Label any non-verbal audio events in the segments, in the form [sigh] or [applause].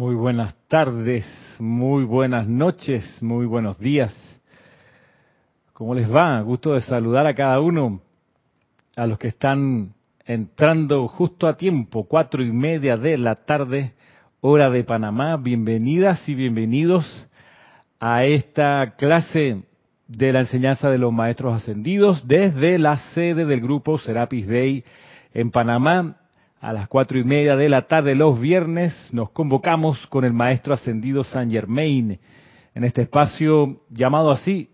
Muy buenas tardes, muy buenas noches, muy buenos días. ¿Cómo les va? Gusto de saludar a cada uno, a los que están entrando justo a tiempo, cuatro y media de la tarde, hora de Panamá. Bienvenidas y bienvenidos a esta clase de la enseñanza de los maestros ascendidos desde la sede del grupo Serapis Bay en Panamá. A las cuatro y media de la tarde los viernes nos convocamos con el maestro ascendido Saint Germain en este espacio llamado así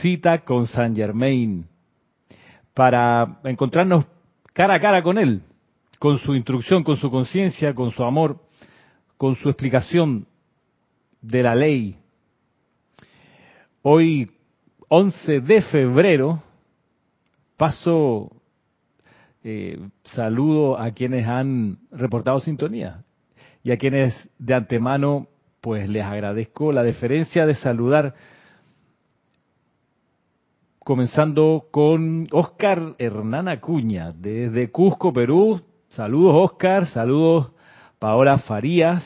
Cita con Saint Germain para encontrarnos cara a cara con él, con su instrucción, con su conciencia, con su amor, con su explicación de la ley. Hoy, 11 de febrero, paso eh, saludo a quienes han reportado sintonía y a quienes de antemano pues les agradezco la deferencia de saludar comenzando con Oscar Hernán Acuña desde Cusco, Perú. Saludos Oscar, saludos Paola Farías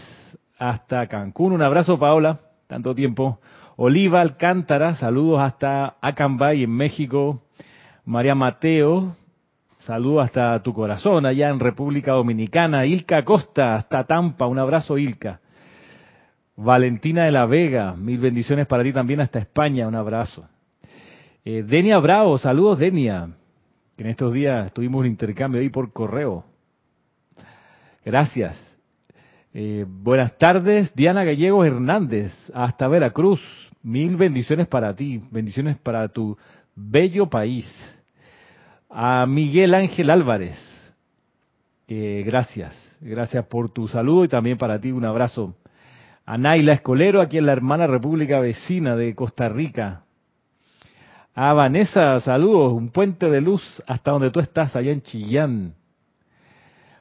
hasta Cancún. Un abrazo Paola, tanto tiempo. Oliva Alcántara, saludos hasta Acambay en México. María Mateo, Saludos hasta tu corazón, allá en República Dominicana. Ilka Costa, hasta Tampa. Un abrazo, Ilka. Valentina de la Vega, mil bendiciones para ti también hasta España. Un abrazo. Eh, Denia Bravo, saludos, Denia. Que en estos días tuvimos un intercambio ahí por correo. Gracias. Eh, buenas tardes, Diana Gallegos Hernández, hasta Veracruz. Mil bendiciones para ti, bendiciones para tu bello país a Miguel Ángel Álvarez. Gracias, gracias por tu saludo y también para ti un abrazo. A Naila Escolero, aquí en la hermana República Vecina de Costa Rica. A Vanessa, saludos, un puente de luz hasta donde tú estás, allá en Chillán.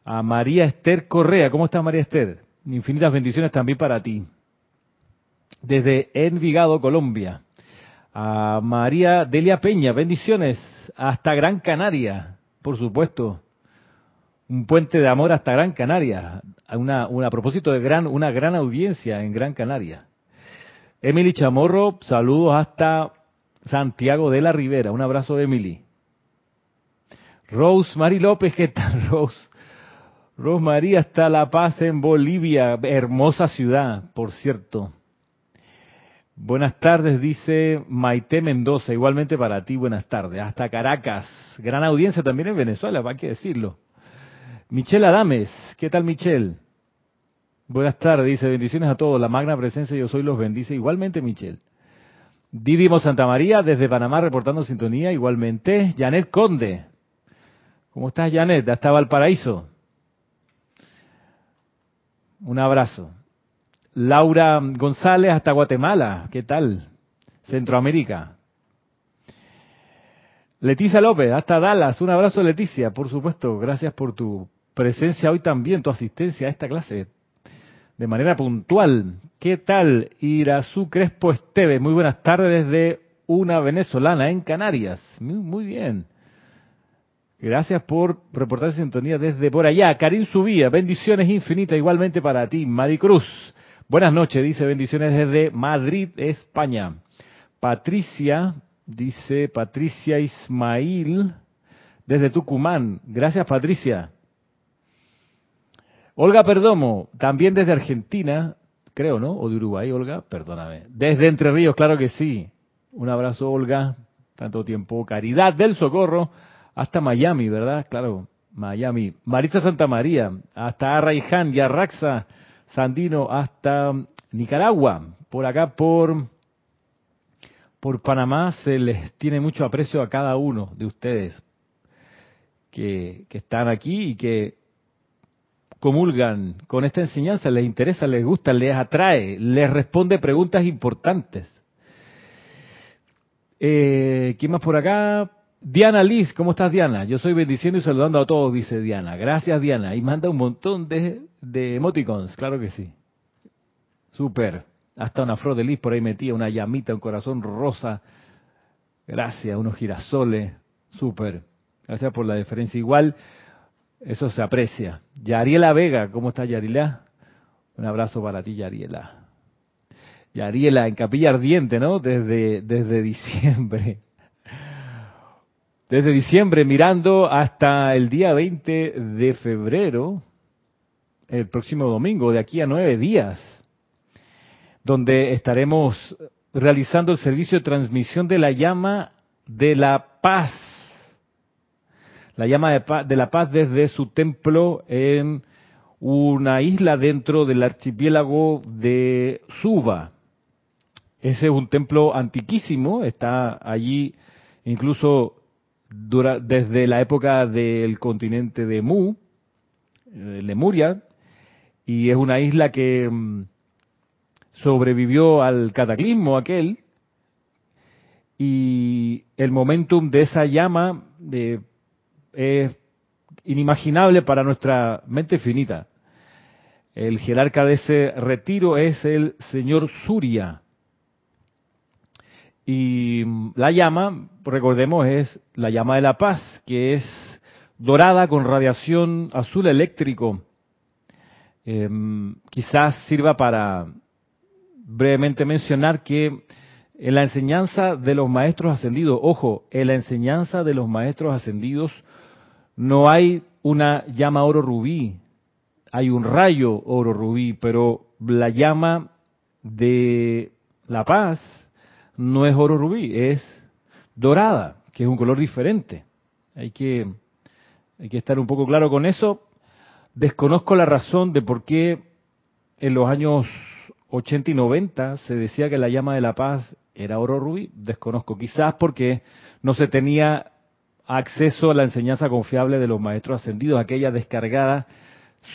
A María Esther Correa, ¿cómo estás María Esther? Infinitas bendiciones también para ti. Desde Envigado, Colombia. A María Delia Peña, bendiciones hasta Gran Canaria, por supuesto. Un puente de amor hasta Gran Canaria. Una, a propósito de gran, una gran audiencia en Gran Canaria. Emily Chamorro, saludos hasta Santiago de la Ribera. Un abrazo, Emily. Rose Mari López, ¿qué tal, [laughs] Rose? Rose María hasta La Paz en Bolivia, hermosa ciudad, por cierto. Buenas tardes, dice Maite Mendoza. Igualmente para ti, buenas tardes. Hasta Caracas. Gran audiencia también en Venezuela, hay que decirlo. Michelle Adames. ¿Qué tal, Michelle? Buenas tardes, dice. Bendiciones a todos. La magna presencia yo soy los bendice. Igualmente, Michelle. Didimo Santa María, desde Panamá, reportando sintonía. Igualmente. Janet Conde. ¿Cómo estás, Janet? Hasta Valparaíso. Un abrazo. Laura González hasta Guatemala, ¿qué tal? Centroamérica. Leticia López, hasta Dallas, un abrazo Leticia, por supuesto, gracias por tu presencia hoy también, tu asistencia a esta clase de manera puntual. ¿Qué tal? Irazú Crespo Esteve, muy buenas tardes desde una venezolana en Canarias. Muy, bien. Gracias por reportar sintonía desde por allá. Karim Subía, bendiciones infinitas igualmente para ti. Maricruz, Buenas noches, dice bendiciones desde Madrid, España. Patricia, dice Patricia Ismail, desde Tucumán. Gracias, Patricia. Olga Perdomo, también desde Argentina, creo, ¿no? O de Uruguay, Olga, perdóname. Desde Entre Ríos, claro que sí. Un abrazo, Olga. Tanto tiempo. Caridad del Socorro, hasta Miami, ¿verdad? Claro, Miami. Maritza Santa María, hasta Arraiján y Arraxa Sandino hasta Nicaragua. Por acá, por, por Panamá, se les tiene mucho aprecio a cada uno de ustedes que, que están aquí y que comulgan con esta enseñanza, les interesa, les gusta, les atrae, les responde preguntas importantes. Eh, ¿Quién más por acá? Diana Liz, ¿cómo estás Diana? Yo soy bendiciendo y saludando a todos, dice Diana. Gracias Diana. Y manda un montón de, de emoticons, claro que sí. Súper. Hasta una flor de lis por ahí metía, una llamita, un corazón rosa. Gracias, unos girasoles. Súper. Gracias por la deferencia. Igual, eso se aprecia. Yariela Vega, ¿cómo está Yarila? Un abrazo para ti, Yariela. Yariela, en Capilla Ardiente, ¿no? Desde, desde diciembre. Desde diciembre, mirando hasta el día 20 de febrero, el próximo domingo, de aquí a nueve días, donde estaremos realizando el servicio de transmisión de la llama de la paz. La llama de, la paz desde su templo en una isla dentro del archipiélago de Suba. Ese es un templo antiquísimo, está allí incluso desde la época del continente de Mu, de Lemuria, y es una isla que mm, sobrevivió al cataclismo aquel, y el momentum de esa llama de, es inimaginable para nuestra mente finita. El jerarca de ese retiro es el señor Surya. Y la llama, recordemos, es la llama de la paz, que es dorada con radiación azul eléctrico. Em, quizás sirva para brevemente mencionar que en la enseñanza de los maestros ascendidos, ojo, en la enseñanza de los maestros ascendidos no hay una llama oro rubí, hay un rayo oro rubí, pero la llama de la paz no es oro rubí, es dorada, que es un color diferente. Hay que, hay que estar un poco claro con eso. Desconozco la razón de por qué en los años 80 y 90 se decía que la llama de la paz era oro rubí. Desconozco, quizás porque no se tenía acceso a la enseñanza confiable de los maestros ascendidos, aquella descargada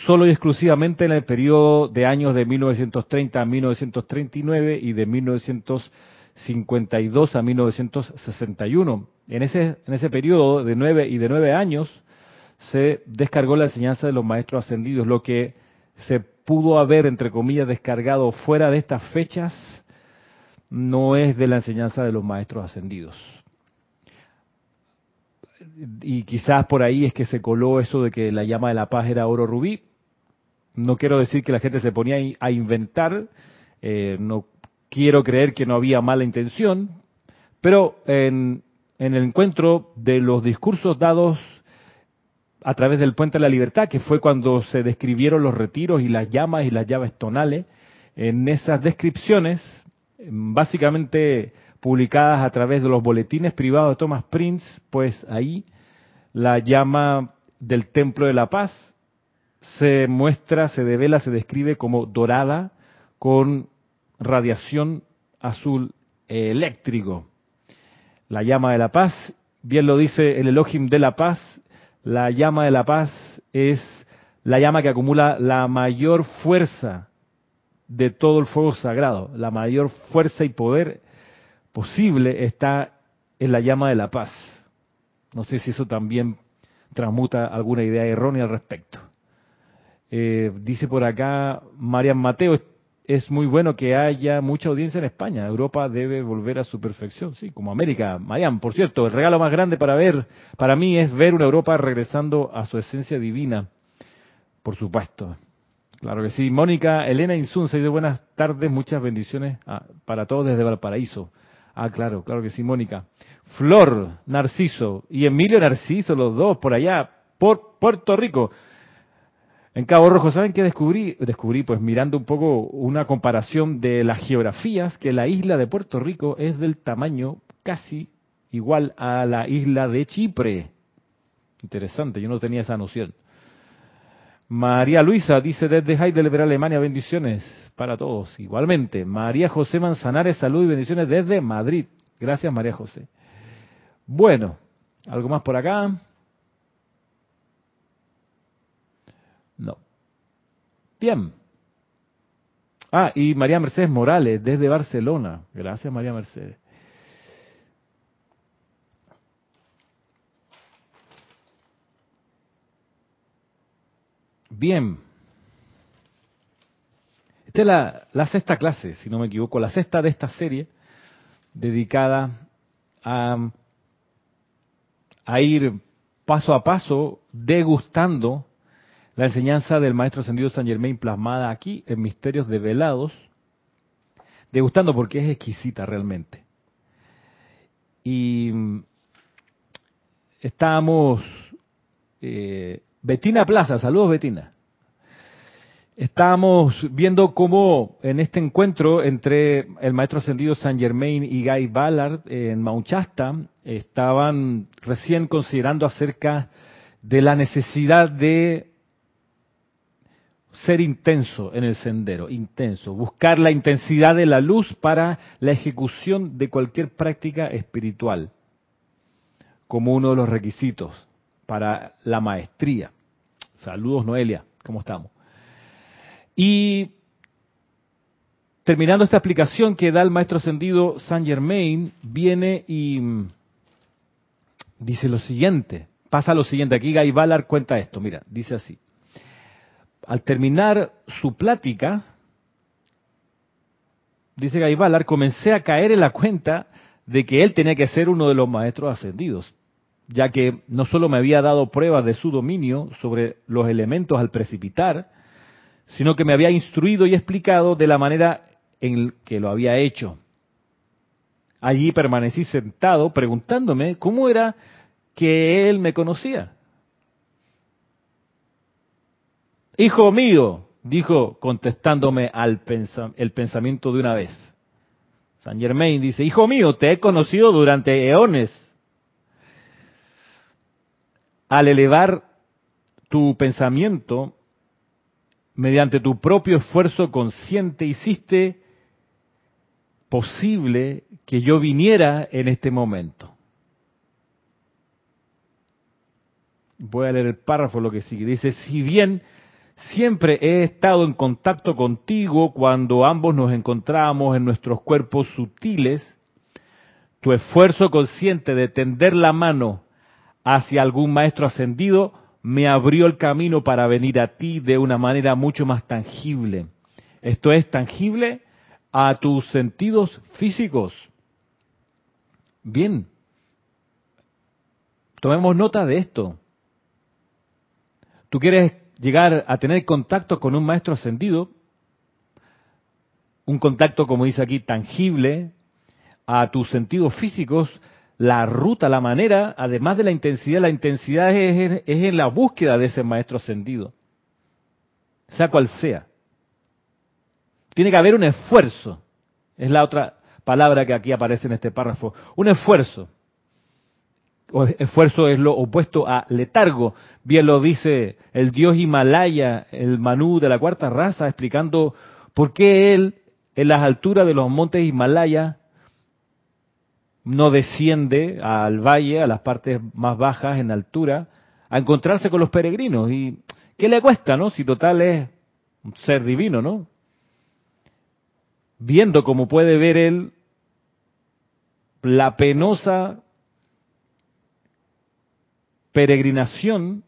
solo y exclusivamente en el periodo de años de 1930 a 1939 y de 1952 a 1961. En ese, en ese periodo de nueve y de nueve años se descargó la enseñanza de los maestros ascendidos, lo que se pudo haber, entre comillas, descargado fuera de estas fechas, no es de la enseñanza de los maestros ascendidos y quizás por ahí es que se coló eso de que la llama de la paz era oro rubí. No quiero decir que la gente se ponía a inventar, eh, no quiero creer que no había mala intención, pero en, el encuentro de los discursos dados a través del Puente de la Libertad, que fue cuando se describieron los retiros y las llamas y las llaves tonales, en esas descripciones, básicamente publicadas a través de los boletines privados de Thomas Prince, pues ahí la llama del Templo de la Paz se muestra, se devela, se describe como dorada con radiación azul eléctrico. La llama de la paz, bien lo dice el Elohim de la paz, la llama de la paz es la llama que acumula la mayor fuerza de todo el fuego sagrado, la mayor fuerza y poder posible está en la llama de la paz. No sé si eso también transmuta alguna idea errónea al respecto. Eh, dice por acá Marian Mateo, es muy bueno que haya mucha audiencia en España. Europa debe volver a su perfección, sí, como América. Marian, por cierto, el regalo más grande para ver, para mí, es ver una Europa regresando a su esencia divina. Por supuesto. Claro que sí. Mónica Elena Insunza dice buenas tardes, muchas bendiciones ah, para todos desde Valparaíso. Ah, claro, claro que sí, Mónica. Flor, Narciso y Emilio Narciso, los dos, por allá, por Puerto Rico. En Cabo Rojo, ¿saben qué descubrí? Descubrí, pues mirando un poco una comparación de las geografías, que la isla de Puerto Rico es del tamaño casi igual a la isla de Chipre. Interesante, yo no tenía esa noción. María Luisa dice desde Heidelberg, Alemania, bendiciones para todos. Igualmente, María José Manzanares, salud y bendiciones desde Madrid. Gracias, María José. Bueno, ¿algo más por acá? No. Bien. Ah, y María Mercedes Morales, desde Barcelona. Gracias, María Mercedes. Bien. Esta es la, sexta clase, si no me equivoco, la sexta de esta serie dedicada a, a ir paso a paso degustando la enseñanza del maestro ascendido San Germain plasmada aquí en Misterios Develados, degustando porque es exquisita realmente. Y mm, estábamos, eh, Betina Plaza, saludos Betina. Estábamos viendo cómo en este encuentro entre el maestro ascendido San Germain y Guy Ballard en Mount Shasta estaban recién considerando acerca de la necesidad de ser intenso en el sendero, intenso, buscar la intensidad de la luz para la ejecución de cualquier práctica espiritual, como uno de los requisitos para la maestría. Saludos Noelia, ¿cómo estamos? Y terminando esta explicación que da el maestro ascendido Saint Germain, viene y dice lo siguiente, pasa lo siguiente, aquí Guy Ballard cuenta esto, mira, dice así. Al terminar su plática, dice Guy Ballard, comencé a caer en la cuenta de que él tenía que ser uno de los maestros ascendidos, ya que no solo me había dado pruebas de su dominio sobre los elementos al precipitar, sino que me había instruido y explicado de la manera en que lo había hecho. Allí permanecí sentado preguntándome cómo era que él me conocía. Hijo mío, dijo contestándome al el pensamiento de una vez. San Germain dice, Hijo mío, te he conocido durante eones. Al elevar tu pensamiento mediante tu propio esfuerzo consciente hiciste posible que yo viniera en este momento. Voy a leer el párrafo lo que sigue. Dice, si bien siempre he estado en contacto contigo cuando ambos nos encontramos en nuestros cuerpos sutiles, tu esfuerzo consciente de tender la mano hacia algún maestro ascendido me abrió el camino para venir a ti de una manera mucho más tangible. Esto es tangible a tus sentidos físicos. Bien, tomemos nota de esto. Tú quieres llegar a tener contacto con un maestro ascendido, un contacto, como dice aquí, tangible a tus sentidos físicos, la ruta, la manera, además de la intensidad, la intensidad es, en la búsqueda de ese maestro ascendido, sea cual sea. Tiene que haber un esfuerzo, es la otra palabra que aquí aparece en este párrafo, un esfuerzo. Esfuerzo es lo opuesto a letargo. Bien lo dice el dios Himalaya, el Manú de la cuarta raza, explicando por qué él, en las alturas de los montes Himalaya, no desciende al valle, a las partes más bajas en altura, a encontrarse con los peregrinos. ¿Y qué le cuesta, no? Si total es un ser divino, ¿no? Viendo como puede ver él la penosa peregrinación,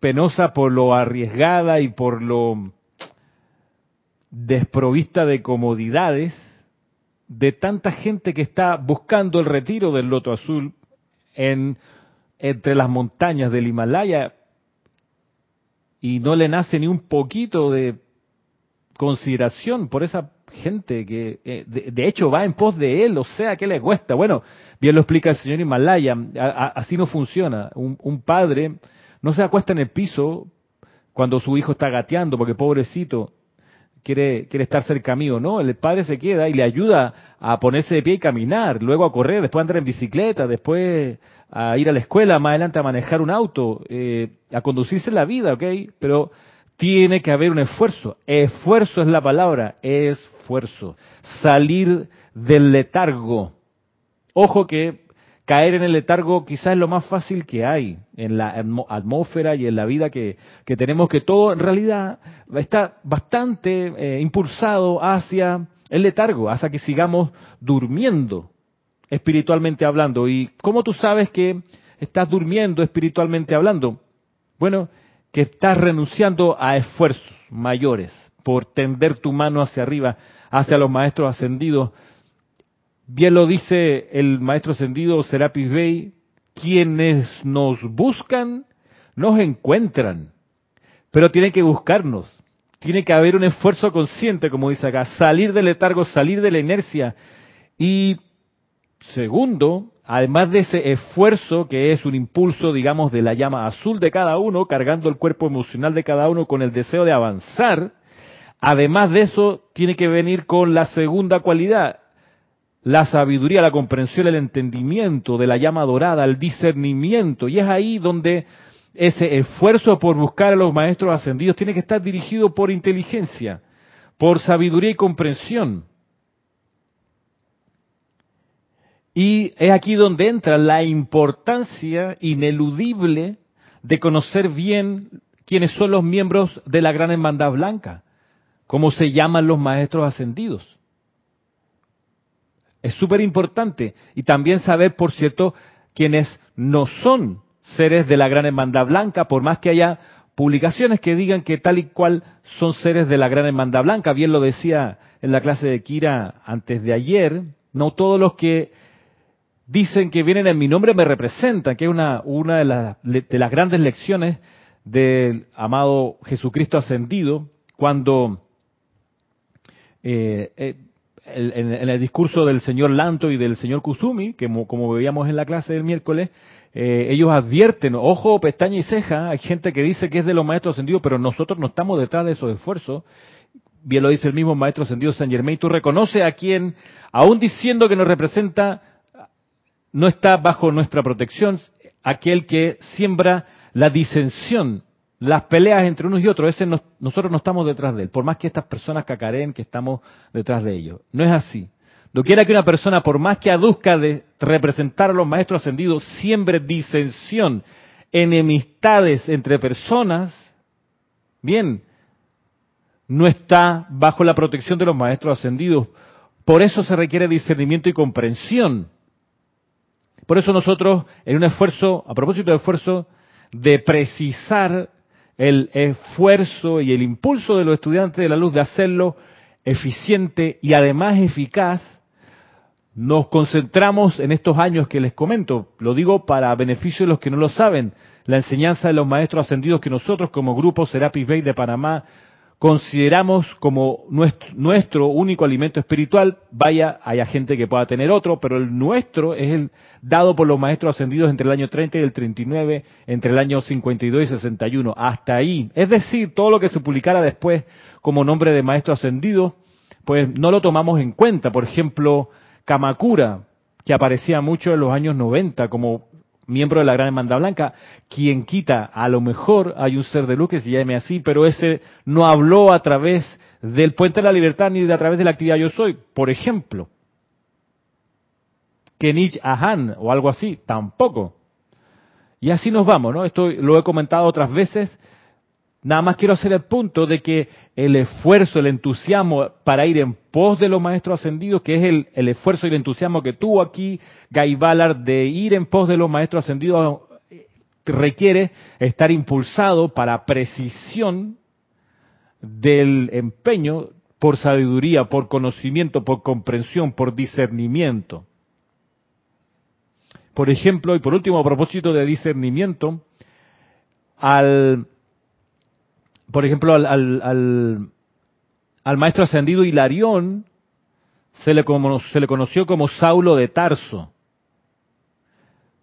penosa por lo arriesgada y por lo desprovista de comodidades, de tanta gente que está buscando el retiro del loto azul en, entre las montañas del Himalaya y no le nace ni un poquito de consideración por esa gente que eh, de, hecho va en pos de él, o sea, ¿qué le cuesta? Bueno, bien lo explica el señor Himalaya, así no funciona. Un, padre no se acuesta en el piso cuando su hijo está gateando, porque pobrecito, quiere, quiere estar cerca mío, no, el padre se queda y le ayuda a ponerse de pie y caminar, luego a correr, después a andar en bicicleta, después a ir a la escuela, más adelante a manejar un auto, eh, a conducirse la vida, ¿ok? Pero tiene que haber un esfuerzo, esfuerzo es la palabra, esfuerzo, salir del letargo. Ojo que caer en el letargo quizás es lo más fácil que hay en la atmósfera y en la vida que, tenemos, que todo en realidad está bastante eh, impulsado hacia el letargo, hacia que sigamos durmiendo espiritualmente hablando. ¿Y cómo tú sabes que estás durmiendo espiritualmente hablando? Bueno, que estás renunciando a esfuerzos mayores por tender tu mano hacia arriba, hacia los maestros ascendidos, Bien lo dice el maestro ascendido Serapis Bey, quienes nos buscan nos encuentran. pero tiene que buscarnos. Tiene que haber un esfuerzo consciente, como dice acá, salir del letargo, salir de la inercia. Y segundo, además de ese esfuerzo que es un impulso, digamos, de la llama azul de cada uno, cargando el cuerpo emocional de cada uno con el deseo de avanzar, además de eso tiene que venir con la segunda cualidad, la sabiduría, la comprensión, el entendimiento de la llama dorada, el discernimiento. Y es ahí donde ese esfuerzo por buscar a los maestros ascendidos tiene que estar dirigido por inteligencia, por sabiduría y comprensión. Y es aquí donde entra la importancia ineludible de conocer bien quiénes son los miembros de la gran hermandad blanca, cómo se llaman los maestros ascendidos. Es súper importante. Y también saber, por cierto, quiénes no son seres de la gran hermandad blanca, por más que haya publicaciones que digan que tal y cual son seres de la gran hermandad blanca. Bien lo decía en la clase de Kira antes de ayer, no todos los que dicen que vienen en mi nombre me representan, que es una, una de, de las grandes lecciones del amado Jesucristo ascendido, cuando eh, eh, en, el discurso del señor Lanto y del señor Kusumi, que como, veíamos en la clase del miércoles, eh, ellos advierten, ojo, pestaña y ceja, hay gente que dice que es de los maestros ascendidos, pero nosotros no estamos detrás de esos esfuerzos. Bien lo dice el mismo maestro ascendido San Germain, tú reconoces a quien, aún diciendo que nos representa, no está bajo nuestra protección, aquel que siembra la disensión las peleas entre unos y otros, ese nosotros no estamos detrás de él, por más que estas personas cacaren que estamos detrás de ellos. No es así. No quiera que una persona, por más que aduzca de representar a los maestros ascendidos, siembre disensión, enemistades entre personas, bien, no está bajo la protección de los maestros ascendidos. Por eso se requiere discernimiento y comprensión. Por eso nosotros, en un esfuerzo, a propósito de esfuerzo, de precisar el esfuerzo y el impulso de los estudiantes de la luz de hacerlo eficiente y además eficaz, nos concentramos en estos años que les comento, lo digo para beneficio de los que no lo saben, la enseñanza de los maestros ascendidos que nosotros como grupo Serapis Bay de Panamá consideramos como nuestro, único alimento espiritual, vaya, haya gente que pueda tener otro, pero el nuestro es el dado por los maestros ascendidos entre el año 30 y el 39, entre el año 52 y 61, hasta ahí. Es decir, todo lo que se publicara después como nombre de maestro ascendido, pues no lo tomamos en cuenta. Por ejemplo, Kamakura, que aparecía mucho en los años 90 como miembro de la Gran Hermandad Blanca, quien quita, a lo mejor hay un ser de luz que se llame así, pero ese no habló a través del Puente de la Libertad ni de a través de la actividad Yo Soy, por ejemplo. Kenich Ahan o algo así, tampoco. Y así nos vamos, ¿no? Esto lo he comentado otras veces Nada más quiero hacer el punto de que el esfuerzo, el entusiasmo para ir en pos de los maestros ascendidos, que es el, esfuerzo y el entusiasmo que tuvo aquí Guy Ballard de ir en pos de los maestros ascendidos, requiere estar impulsado para precisión del empeño por sabiduría, por conocimiento, por comprensión, por discernimiento. Por ejemplo, y por último, a propósito de discernimiento, al por ejemplo, al, al, al, maestro ascendido Hilarión se le, conoció como Saulo de Tarso.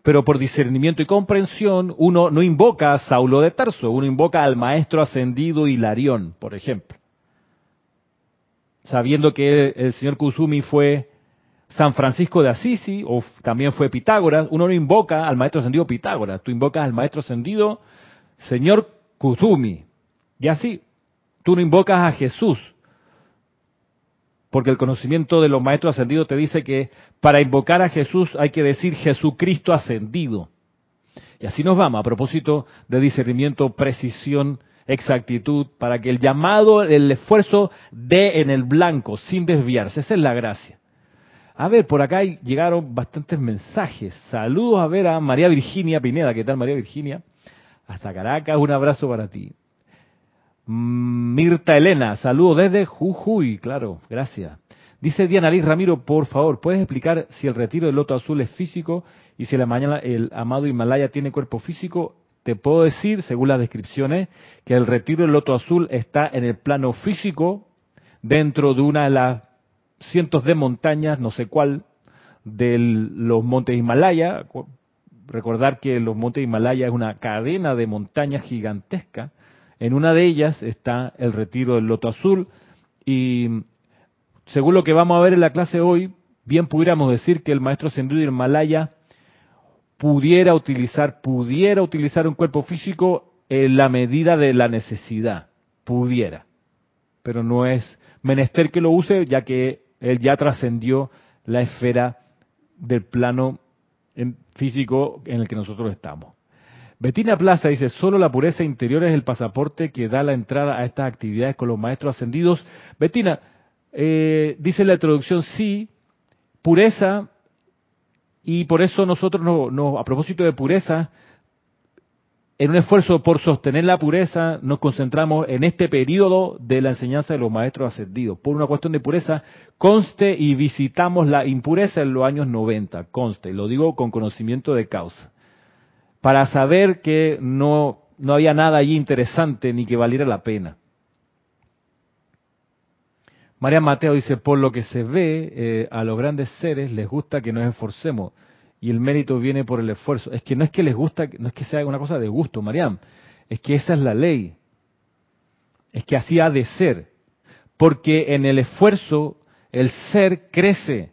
Pero por discernimiento y comprensión, uno no invoca a Saulo de Tarso, uno invoca al maestro ascendido Hilarión, por ejemplo. Sabiendo que el señor Kusumi fue San Francisco de Asisi, o también fue Pitágoras, uno no invoca al maestro ascendido Pitágoras, tú invocas al maestro ascendido señor Kusumi, y así, tú no invocas a Jesús, porque el conocimiento de los maestros ascendidos te dice que para invocar a Jesús hay que decir Jesucristo ascendido. Y así nos vamos, a propósito de discernimiento, precisión, exactitud, para que el llamado, el esfuerzo dé en el blanco, sin desviarse. Esa es la gracia. A ver, por acá llegaron bastantes mensajes. Saludos a ver a María Virginia Pineda. ¿Qué tal, María Virginia? Hasta Caracas, un abrazo para ti. Mirta Elena, saludo desde Jujuy, claro, gracias. Dice Diana Liz Ramiro, por favor, ¿puedes explicar si el retiro del loto azul es físico y si la mañana el amado Himalaya tiene cuerpo físico? te puedo decir, según las descripciones, que el retiro del loto azul está en el plano físico, dentro de una de las cientos de montañas, no sé cuál, de los montes Himalaya. Recordar que los montes Himalaya es una cadena de montañas gigantesca. En una de ellas está el retiro del loto azul y según lo que vamos a ver en la clase hoy, bien pudiéramos decir que el maestro Sendri del Himalaya pudiera utilizar, pudiera utilizar un cuerpo físico en la medida de la necesidad, pudiera, pero no es menester que lo use ya que él ya trascendió la esfera del plano físico en el que nosotros estamos. Betina Plaza dice, solo la pureza interior es el pasaporte que da la entrada a estas actividades con los maestros ascendidos. Betina, eh, dice la introducción, sí, pureza, y por eso nosotros, no, a propósito de pureza, en un esfuerzo por sostener la pureza, nos concentramos en este periodo de la enseñanza de los maestros ascendidos. Por una cuestión de pureza, conste y visitamos la impureza en los años 90, conste, lo digo con conocimiento de causa, para saber que no, no había nada allí interesante ni que valiera la pena. María Mateo dice, por lo que se ve, eh, a los grandes seres les gusta que nos esforcemos y el mérito viene por el esfuerzo. Es que no es que les gusta, no es que sea una cosa de gusto, Mariam, es que esa es la ley. Es que así ha de ser. Porque en el esfuerzo el ser crece,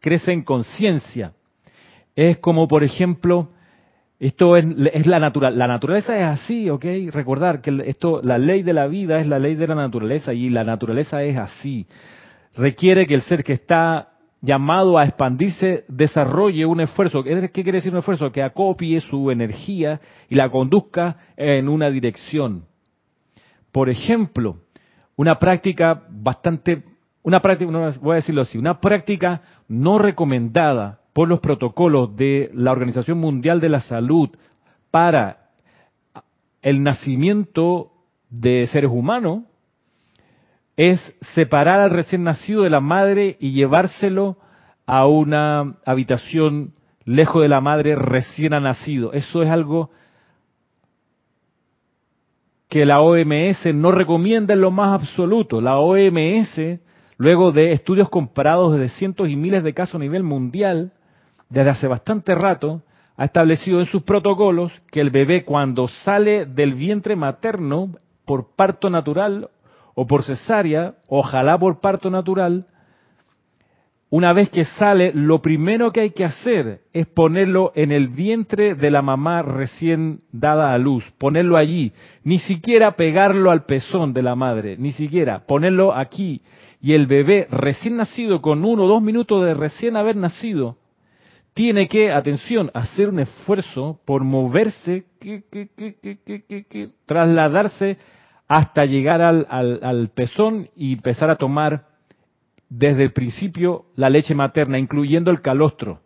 crece en conciencia. Es como, por ejemplo, esto es, la naturaleza. La naturaleza es así, ¿ok? Recordar que esto, la ley de la vida es la ley de la naturaleza y la naturaleza es así. Requiere que el ser que está llamado a expandirse desarrolle un esfuerzo. ¿Qué quiere decir un esfuerzo? Que acopie su energía y la conduzca en una dirección. Por ejemplo, una práctica bastante, una práctica, voy a decirlo así, una práctica no recomendada por los protocolos de la Organización Mundial de la Salud para el nacimiento de seres humanos es separar al recién nacido de la madre y llevárselo a una habitación lejos de la madre recién nacido. Eso es algo que la OMS no recomienda en lo más absoluto. La OMS, luego de estudios comparados de cientos y miles de casos a nivel mundial, desde hace bastante rato, ha establecido en sus protocolos que el bebé cuando sale del vientre materno por parto natural o por cesárea, ojalá por parto natural, una vez que sale, lo primero que hay que hacer es ponerlo en el vientre de la mamá recién dada a luz, ponerlo allí, ni siquiera pegarlo al pezón de la madre, ni siquiera ponerlo aquí. Y el bebé recién nacido, con uno o dos minutos de recién haber nacido, tiene que, atención, hacer un esfuerzo por moverse, trasladarse hasta llegar al, al, pezón y empezar a tomar desde el principio la leche materna, incluyendo el calostro.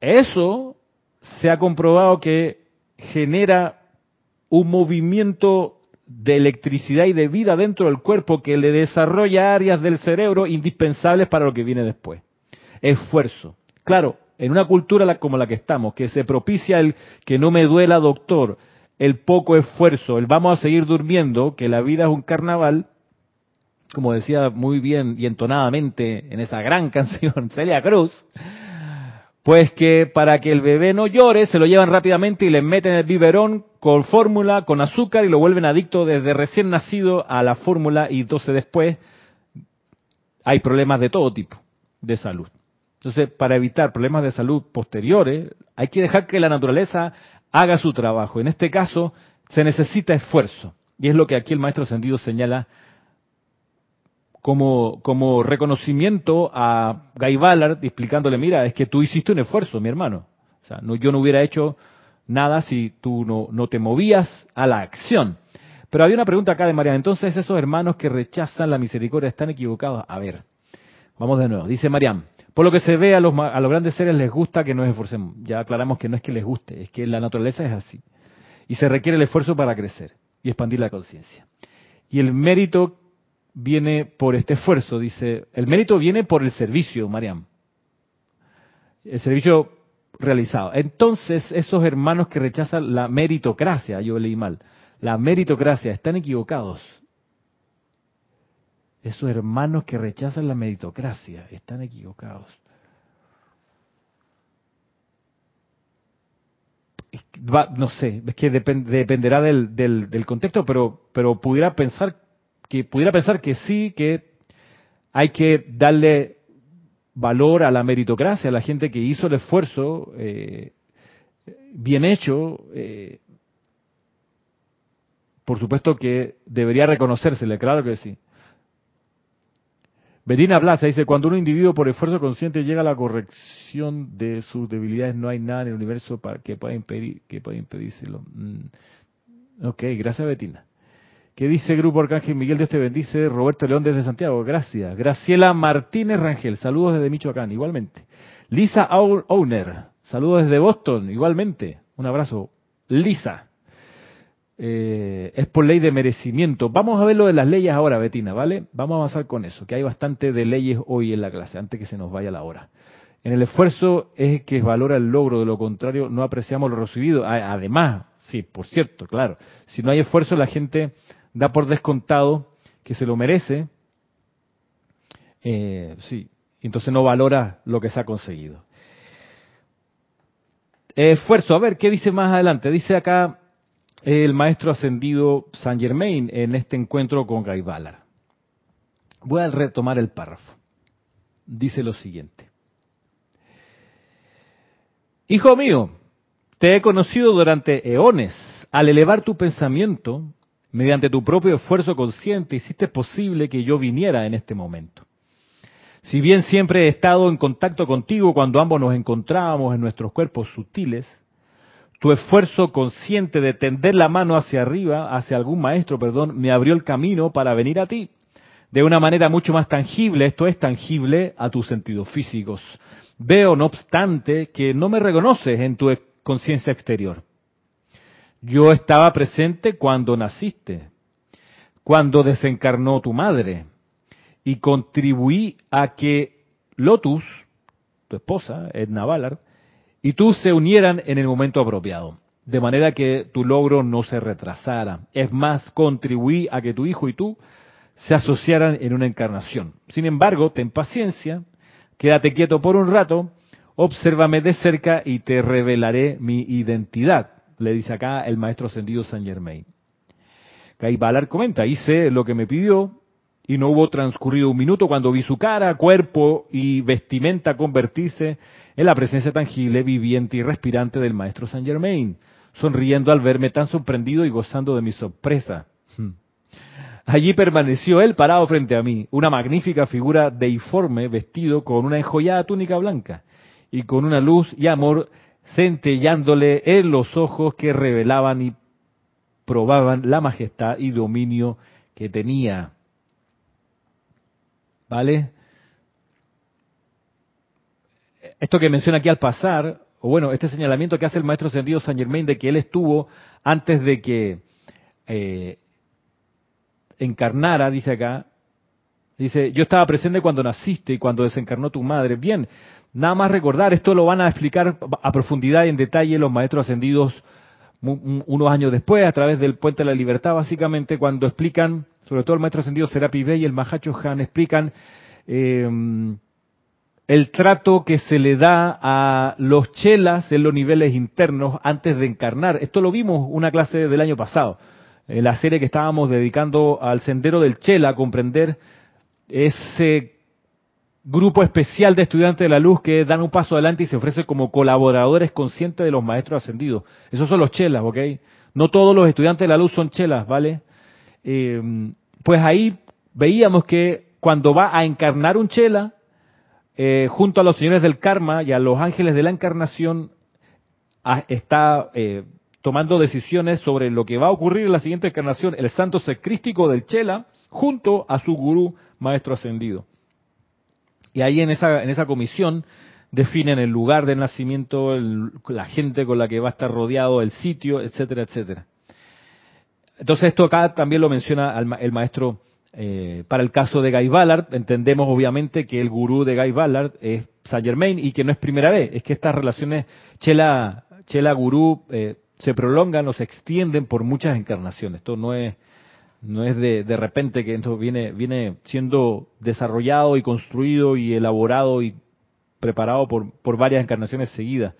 Eso se ha comprobado que genera un movimiento de electricidad y de vida dentro del cuerpo que le desarrolla áreas del cerebro indispensables para lo que viene después esfuerzo. Claro, en una cultura como la que estamos, que se propicia el que no me duela doctor, el poco esfuerzo, el vamos a seguir durmiendo, que la vida es un carnaval, como decía muy bien y entonadamente en esa gran [laughs] canción Celia Cruz, pues que para que el bebé no llore, se lo llevan rápidamente y le meten el biberón con fórmula, con azúcar y lo vuelven adicto desde recién nacido a la fórmula y entonces después hay problemas de todo tipo de salud. Entonces, para evitar problemas de salud posteriores, hay que dejar que la naturaleza haga su trabajo. En este caso, se necesita esfuerzo. Y es lo que aquí el maestro Ascendido señala como, como reconocimiento a Guy Ballard, explicándole, mira, es que tú hiciste un esfuerzo, mi hermano. O sea, yo no hubiera hecho nada si tú no, no te movías a la acción. Pero había una pregunta acá de María. Entonces, esos hermanos que rechazan la misericordia están equivocados. A ver, vamos de nuevo. Dice Mariam, por lo que se ve, a los, a los grandes seres les gusta que nos esforcemos. Ya aclaramos que no es que les guste, es que la naturaleza es así. Y se requiere el esfuerzo para crecer y expandir la conciencia. Y el mérito viene por este esfuerzo, dice. El mérito viene por el servicio, Mariam. El servicio realizado. Entonces, esos hermanos que rechazan la meritocracia, yo leí mal, la meritocracia, están equivocados. Esos hermanos que rechazan la meritocracia están equivocados. no sé, es que dependerá del, del, contexto, pero, pero pudiera pensar que pudiera pensar que sí, que hay que darle valor a la meritocracia, a la gente que hizo el esfuerzo eh, bien hecho. Eh, por supuesto que debería reconocérsele, claro que sí. Bedina Blasa dice, cuando un individuo por esfuerzo consciente llega a la corrección de sus debilidades, no hay nada en el universo para que pueda impedir que pueda impedírselo. Mm. Ok, gracias Betina. ¿Qué dice Grupo Arcángel Miguel? Dios te bendice. Roberto León desde Santiago, gracias. Graciela Martínez Rangel, saludos desde Michoacán, igualmente. Lisa Owner, saludos desde Boston, igualmente. Un abrazo. Lisa. Eh, es por ley de merecimiento. Vamos a ver lo de las leyes ahora, Betina, ¿vale? Vamos a avanzar con eso, que hay bastante de leyes hoy en la clase, antes que se nos vaya la hora. En el esfuerzo es que valora el logro, de lo contrario no apreciamos lo recibido. Además, sí, por cierto, claro, si no hay esfuerzo la gente da por descontado que se lo merece, eh, sí, entonces no valora lo que se ha conseguido. Esfuerzo, a ver, ¿qué dice más adelante? Dice acá el maestro ascendido Saint Germain en este encuentro con Guy Ballard. Voy a retomar el párrafo. Dice lo siguiente. Hijo mío, te he conocido durante eones. Al elevar tu pensamiento, mediante tu propio esfuerzo consciente, hiciste posible que yo viniera en este momento. Si bien siempre he estado en contacto contigo cuando ambos nos encontrábamos en nuestros cuerpos sutiles, tu esfuerzo consciente de tender la mano hacia arriba, hacia algún maestro, perdón, me abrió el camino para venir a ti. De una manera mucho más tangible, esto es tangible a tus sentidos físicos. Veo, no obstante, que no me reconoces en tu conciencia exterior. Yo estaba presente cuando naciste, cuando desencarnó tu madre, y contribuí a que Lotus, tu esposa, Edna Ballard, y tú se unieran en el momento apropiado, de manera que tu logro no se retrasara. Es más, contribuí a que tu hijo y tú se asociaran en una encarnación. Sin embargo, ten paciencia, quédate quieto por un rato, obsérvame de cerca y te revelaré mi identidad, le dice acá el maestro ascendido San Germain. Kai Balar comenta, hice lo que me pidió y no hubo transcurrido un minuto cuando vi su cara, cuerpo y vestimenta convertirse en la presencia tangible, viviente y respirante del maestro Saint Germain, sonriendo al verme tan sorprendido y gozando de mi sorpresa. Hmm. Allí permaneció él parado frente a mí, una magnífica figura deiforme vestido con una enjollada túnica blanca y con una luz y amor centellándole en los ojos que revelaban y probaban la majestad y dominio que tenía. ¿Vale? esto que menciona aquí al pasar, o bueno, este señalamiento que hace el maestro ascendido San Germain de que él estuvo antes de que eh, encarnara, dice acá, dice, yo estaba presente cuando naciste y cuando desencarnó tu madre. Bien, nada más recordar, esto lo van a explicar a profundidad y en detalle los maestros ascendidos unos años después, a través del Puente de la Libertad, básicamente, cuando explican, sobre todo el maestro ascendido Serapi Bey y el Mahacho Han, explican eh, el trato que se le da a los chelas en los niveles internos antes de encarnar. Esto lo vimos una clase del año pasado, en la serie que estábamos dedicando al sendero del chela, a comprender ese grupo especial de estudiantes de la luz que dan un paso adelante y se ofrecen como colaboradores conscientes de los maestros ascendidos. Esos son los chelas, ¿ok? No todos los estudiantes de la luz son chelas, ¿vale? Eh, pues ahí veíamos que cuando va a encarnar un chela, eh, junto a los señores del karma y a los ángeles de la encarnación, está eh, tomando decisiones sobre lo que va a ocurrir en la siguiente encarnación, el santo secrístico del Chela, junto a su gurú, maestro ascendido. Y ahí en esa, en esa comisión definen el lugar del nacimiento, la gente con la que va a estar rodeado, el sitio, etcétera, etcétera. Entonces esto acá también lo menciona el maestro Eh, para el caso de Guy Ballard, entendemos obviamente que el gurú de Guy Ballard es Saint Germain y que no es primera vez, es que estas relaciones Chela, Chela Gurú eh, se prolongan o se extienden por muchas encarnaciones. Esto no es no es de, de repente que esto viene viene siendo desarrollado y construido y elaborado y preparado por, por varias encarnaciones seguidas.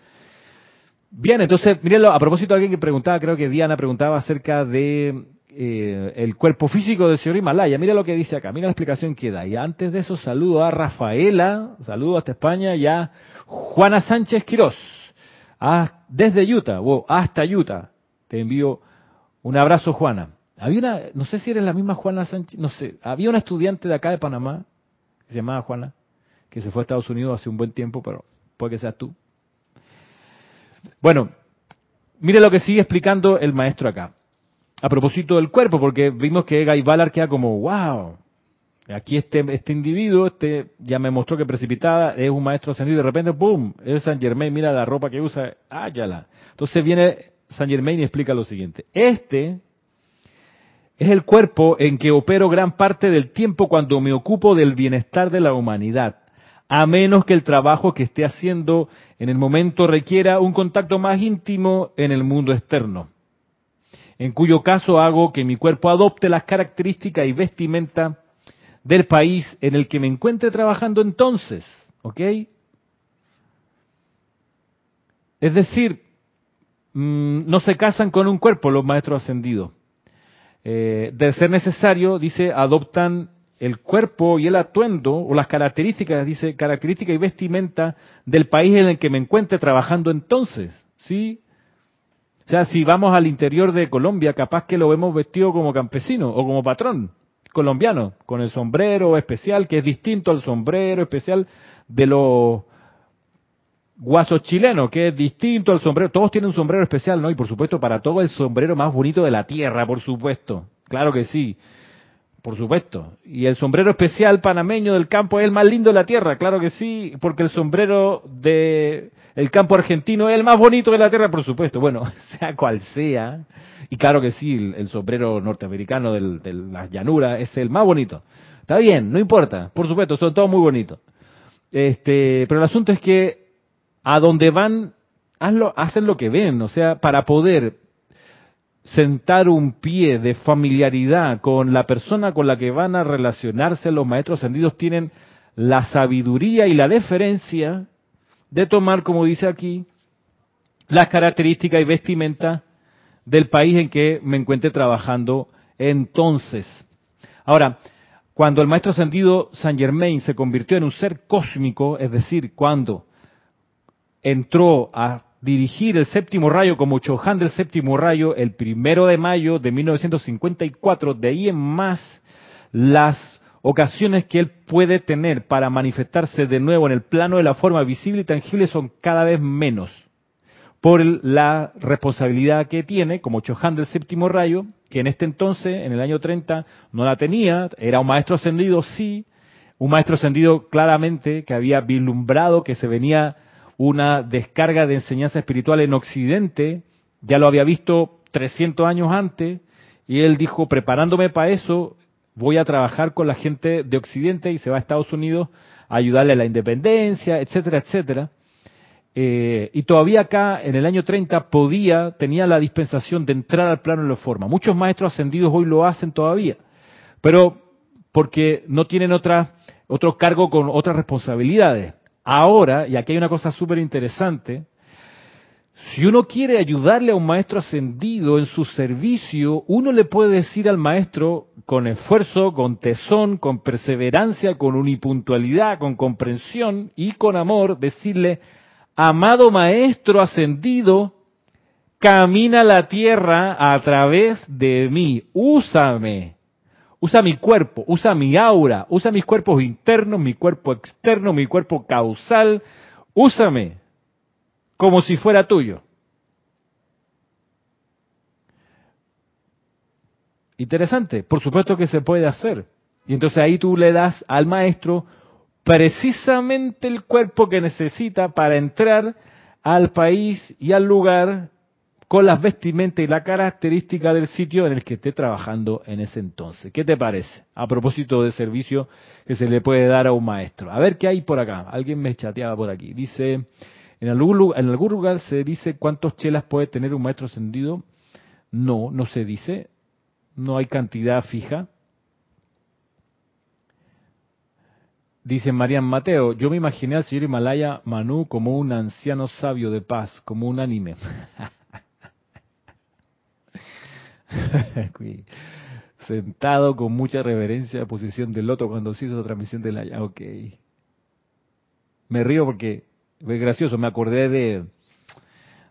Bien, entonces, mírenlo, a propósito de alguien que preguntaba, creo que Diana preguntaba acerca de eh, el cuerpo físico del señor Himalaya. Mira lo que dice acá, mira la explicación que da. Y antes de eso saludo a Rafaela, saludo hasta España, y a Juana Sánchez Quirós, desde Utah, hasta Utah. Te envío un abrazo, Juana. Había una, no sé si eres la misma Juana Sánchez, no sé, había una estudiante de acá de Panamá, que se llamaba Juana, que se fue a Estados Unidos hace un buen tiempo, pero puede que seas tú. Bueno, mire lo que sigue explicando el maestro acá. A propósito del cuerpo, porque vimos que Guy Ballard queda como, wow, aquí este, este individuo, este ya me mostró que precipitada, es un maestro ascendido y de repente, ¡boom! Es San Germain, mira la ropa que usa, ¡áyala! Entonces viene San Germain y explica lo siguiente. Este es el cuerpo en que opero gran parte del tiempo cuando me ocupo del bienestar de la humanidad a menos que el trabajo que esté haciendo en el momento requiera un contacto más íntimo en el mundo externo, en cuyo caso hago que mi cuerpo adopte las características y vestimenta del país en el que me encuentre trabajando entonces, ¿ok? Es decir, mm, no se casan con un cuerpo los maestros ascendidos. Eh, de ser necesario, dice, adoptan el cuerpo y el atuendo o las características, dice, característica y vestimenta del país en el que me encuentre trabajando entonces, ¿sí? O sea, si vamos al interior de Colombia, capaz que lo vemos vestido como campesino o como patrón colombiano, con el sombrero especial, que es distinto al sombrero especial de los guasos chilenos, que es distinto al sombrero. Todos tienen un sombrero especial, ¿no? Y por supuesto, para todo el sombrero más bonito de la tierra, por supuesto. Claro que sí. Por supuesto. Y el sombrero especial panameño del campo es el más lindo de la tierra, claro que sí, porque el sombrero de campo argentino es el más bonito de la tierra, por supuesto. Bueno, [laughs] sea cual sea. Y claro que sí, el, sombrero norteamericano de las llanuras es el más bonito. Está bien, no importa. Por supuesto, son todos muy bonitos. Este, pero el asunto es que a donde van, hacen lo que ven. O sea, para poder sentar un pie de familiaridad con la persona con la que van a relacionarse los maestros ascendidos tienen la sabiduría y la deferencia de tomar, como dice aquí, las características y vestimenta del país en que me encuentre trabajando entonces. Ahora, cuando el maestro ascendido Saint Germain se convirtió en un ser cósmico, es decir, cuando entró a dirigir el séptimo rayo como Chohan del séptimo rayo el primero de mayo de 1954. De ahí en más, las ocasiones que él puede tener para manifestarse de nuevo en el plano de la forma visible y tangible son cada vez menos por la responsabilidad que tiene como Chohan del séptimo rayo, que en este entonces, en el año 30, no la tenía, era un maestro ascendido, sí, un maestro ascendido claramente que había vislumbrado que se venía una descarga de enseñanza espiritual en Occidente, ya lo había visto 300 años antes, y él dijo, preparándome para eso, voy a trabajar con la gente de Occidente y se va a Estados Unidos a ayudarle a la independencia, etcétera, etcétera. Eh, y todavía acá, en el año 30, podía, tenía la dispensación de entrar al plano de la forma. Muchos maestros ascendidos hoy lo hacen todavía, pero porque no tienen otra, otro cargo con otras responsabilidades. Ahora, y aquí hay una cosa súper interesante, si uno quiere ayudarle a un maestro ascendido en su servicio, uno le puede decir al maestro con esfuerzo, con tesón, con perseverancia, con unipuntualidad, con comprensión y con amor, decirle, amado maestro ascendido, camina la tierra a través de mí, úsame, Usa mi cuerpo, usa mi aura, usa mis cuerpos internos, mi cuerpo externo, mi cuerpo causal. Úsame como si fuera tuyo. Interesante, por supuesto que se puede hacer. Y entonces ahí tú le das al maestro precisamente el cuerpo que necesita para entrar al país y al lugar con las vestimentas y la característica del sitio en el que esté trabajando en ese entonces. ¿Qué te parece? A propósito de servicio que se le puede dar a un maestro. A ver qué hay por acá. Alguien me chateaba por aquí. Dice, en algún lugar, se dice cuántos chelas puede tener un maestro ascendido. No, no se dice. No hay cantidad fija. Dice Marian Mateo, yo me imaginé al señor Himalaya Manu como un anciano sabio de paz, como un anime. [laughs] [laughs] Sentado con mucha reverencia, posición del loto cuando se hizo la transmisión de la... Ok. Me río porque es gracioso, me acordé de,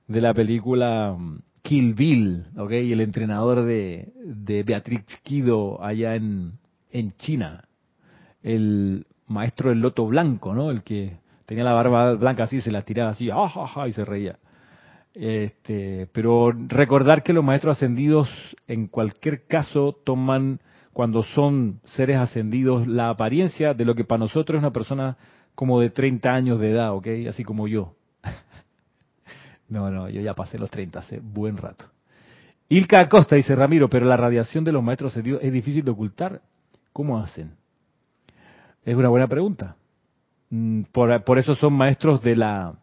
de la película um, Kill Bill, ok, y el entrenador de, de Beatrix Kido allá en, en China. El maestro del loto blanco, ¿no? El que tenía la barba blanca así, se la tiraba así, ¡ah, y se reía. Este, pero recordar que los maestros ascendidos en cualquier caso toman cuando son seres ascendidos la apariencia de lo que para nosotros es una persona como de 30 años de edad, ¿ok? Así como yo. [laughs] no, no, yo ya pasé los 30 hace buen rato. Ilka Acosta dice Ramiro, pero la radiación de los maestros ascendidos es difícil de ocultar. ¿Cómo hacen? Es una buena pregunta. Mm, por, por eso son maestros de la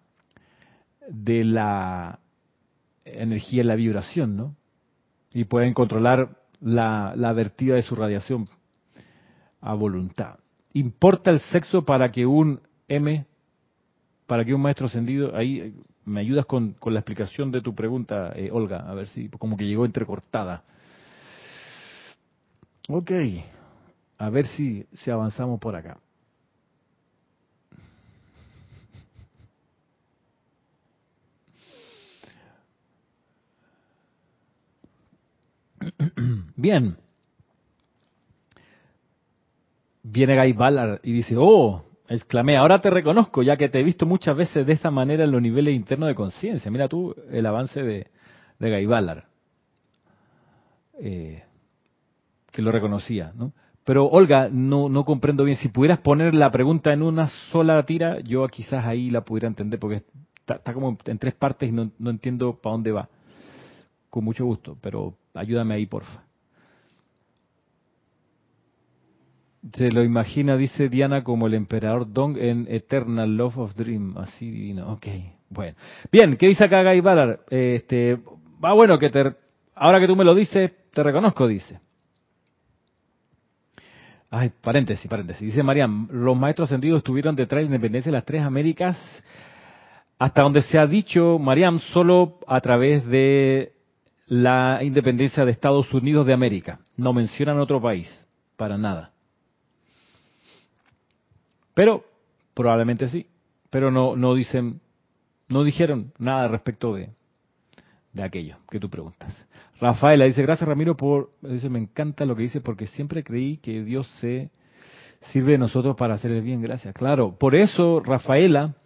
de la energía y la vibración, ¿no? Y pueden controlar la, la vertida de su radiación a voluntad. ¿Importa el sexo para que un M, para que un maestro ascendido, ahí me ayudas con, con la explicación de tu pregunta, eh, Olga, a ver si como que llegó entrecortada. Ok, a ver si, si avanzamos por acá. [clears throat] Bien. Viene Guy Ballard y dice, oh, exclamé, ahora te reconozco, ya que te he visto muchas veces de esta manera en los niveles internos de conciencia. Mira tú el avance de, de Guy Ballard. Eh, que lo reconocía, ¿no? Pero Olga, no, no comprendo bien. Si pudieras poner la pregunta en una sola tira, yo quizás ahí la pudiera entender, porque está, como en tres partes y no, no entiendo para dónde va. Con mucho gusto, pero ayúdame ahí, porfa. Se lo imagina, dice Diana, como el emperador Dong en Eternal Love of Dream. Así divino. Ok, bueno. Bien, ¿qué dice acá Guy Ballard? Este, va ah, bueno que te, ahora que tú me lo dices, te reconozco, dice. Ay, paréntesis, paréntesis. Dice Mariam, los maestros ascendidos estuvieron detrás de la independencia de las tres Américas, hasta donde se ha dicho, Mariam, solo a través de la independencia de Estados Unidos de América. No mencionan otro país, para nada. Pero probablemente sí, pero no no dicen no dijeron nada respecto de de aquello que tú preguntas. Rafaela dice, "Gracias Ramiro por dice, me encanta lo que dice porque siempre creí que Dios se sirve de nosotros para hacer el bien, gracias." Claro, por eso Rafaela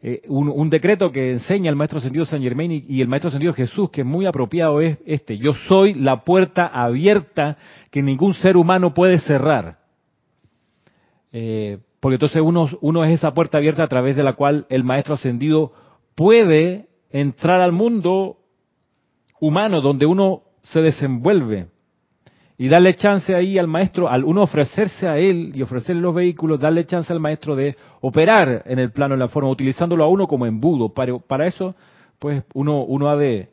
eh, un, decreto que enseña el maestro sentido San Germain y, el maestro sentido Jesús, que es muy apropiado, es este, yo soy la puerta abierta que ningún ser humano puede cerrar. Eh, porque entonces uno, uno es esa puerta abierta a través de la cual el maestro ascendido puede entrar al mundo humano donde uno se desenvuelve y darle chance ahí al maestro, al uno ofrecerse a él y ofrecerle los vehículos, darle chance al maestro de operar en el plano, en la forma, utilizándolo a uno como embudo. Para, para eso, pues uno, uno ha de,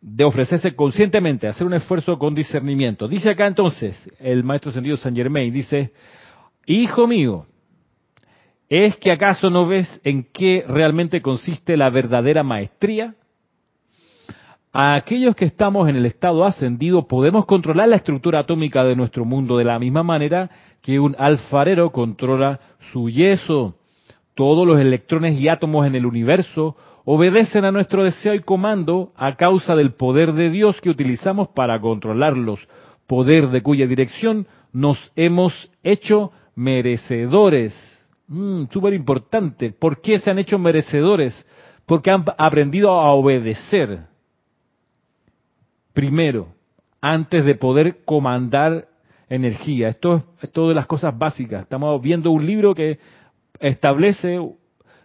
de ofrecerse conscientemente, hacer un esfuerzo con discernimiento. Dice acá entonces el maestro ascendido San Germain, dice, Hijo mío, ¿es que acaso no ves en qué realmente consiste la verdadera maestría? A aquellos que estamos en el estado ascendido podemos controlar la estructura atómica de nuestro mundo de la misma manera que un alfarero controla su yeso. Todos los electrones y átomos en el universo obedecen a nuestro deseo y comando a causa del poder de Dios que utilizamos para controlarlos, poder de cuya dirección nos hemos hecho merecedores. Mm, Súper importante. ¿Por qué se han hecho merecedores? Porque han aprendido a obedecer. Primero, antes de poder comandar energía. Esto es, todo de las cosas básicas. Estamos viendo un libro que establece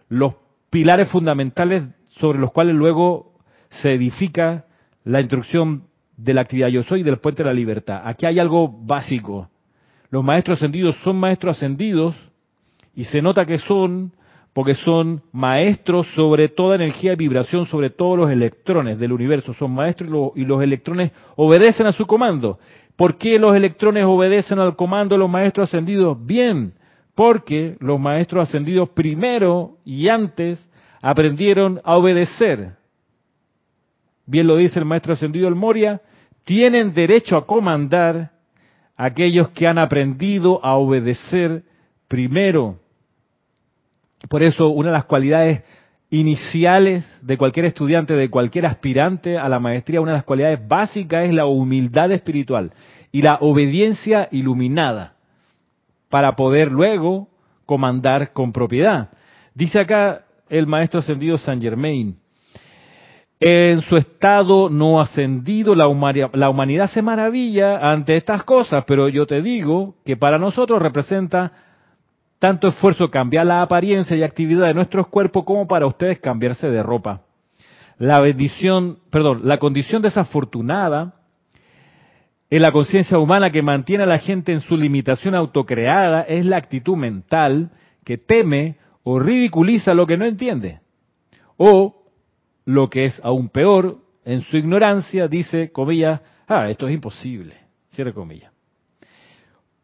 los pilares fundamentales sobre los cuales luego se edifica la instrucción de la actividad yo soy del puente de la libertad. Aquí hay algo básico. Los maestros ascendidos son maestros ascendidos y se nota que son porque son maestros sobre toda energía y vibración, sobre todos los electrones del universo. Son maestros y los, electrones obedecen a su comando. ¿Por qué los electrones obedecen al comando de los maestros ascendidos? Bien, porque los maestros ascendidos primero y antes aprendieron a obedecer. Bien lo dice el maestro ascendido El Moria, tienen derecho a comandar aquellos que han aprendido a obedecer primero. Por eso una de las cualidades iniciales de cualquier estudiante, de cualquier aspirante a la maestría, una de las cualidades básicas es la humildad espiritual y la obediencia iluminada para poder luego comandar con propiedad. Dice acá el maestro ascendido San Germain, en su estado no ascendido, la humanidad, la humanidad se maravilla ante estas cosas, pero yo te digo que para nosotros representa tanto esfuerzo cambiar la apariencia y actividad de nuestros cuerpos como para ustedes cambiarse de ropa. La bendición, perdón, la condición desafortunada en la conciencia humana que mantiene a la gente en su limitación autocreada es la actitud mental que teme o ridiculiza lo que no entiende. O, lo que es aún peor, en su ignorancia dice, comillas, ah, esto es imposible, cierre comillas.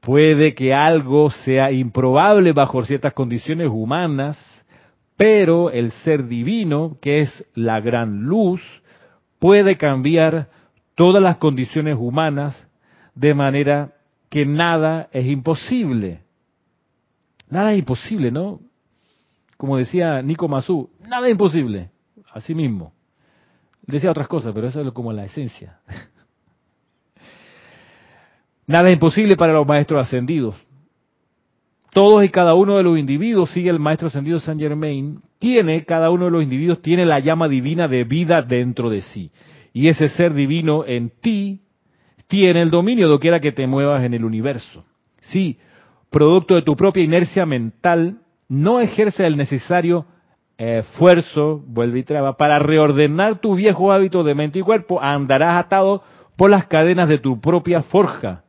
Puede que algo sea improbable bajo ciertas condiciones humanas, pero el ser divino, que es la gran luz, puede cambiar todas las condiciones humanas de manera que nada es imposible. Nada es imposible, ¿no? Como decía Nico Mazú, nada es imposible. Así mismo. Decía otras cosas, pero eso es como la esencia. [laughs] Nada es imposible para los maestros ascendidos. Todos y cada uno de los individuos, sigue el maestro ascendido Saint Germain, tiene, cada uno de los individuos tiene la llama divina de vida dentro de sí. Y ese ser divino en ti tiene el dominio de quiera que te muevas en el universo. Sí, producto de tu propia inercia mental, no ejerce el necesario esfuerzo, vuelve y traba, para reordenar tu viejo hábito de mente y cuerpo, andarás atado por las cadenas de tu propia forja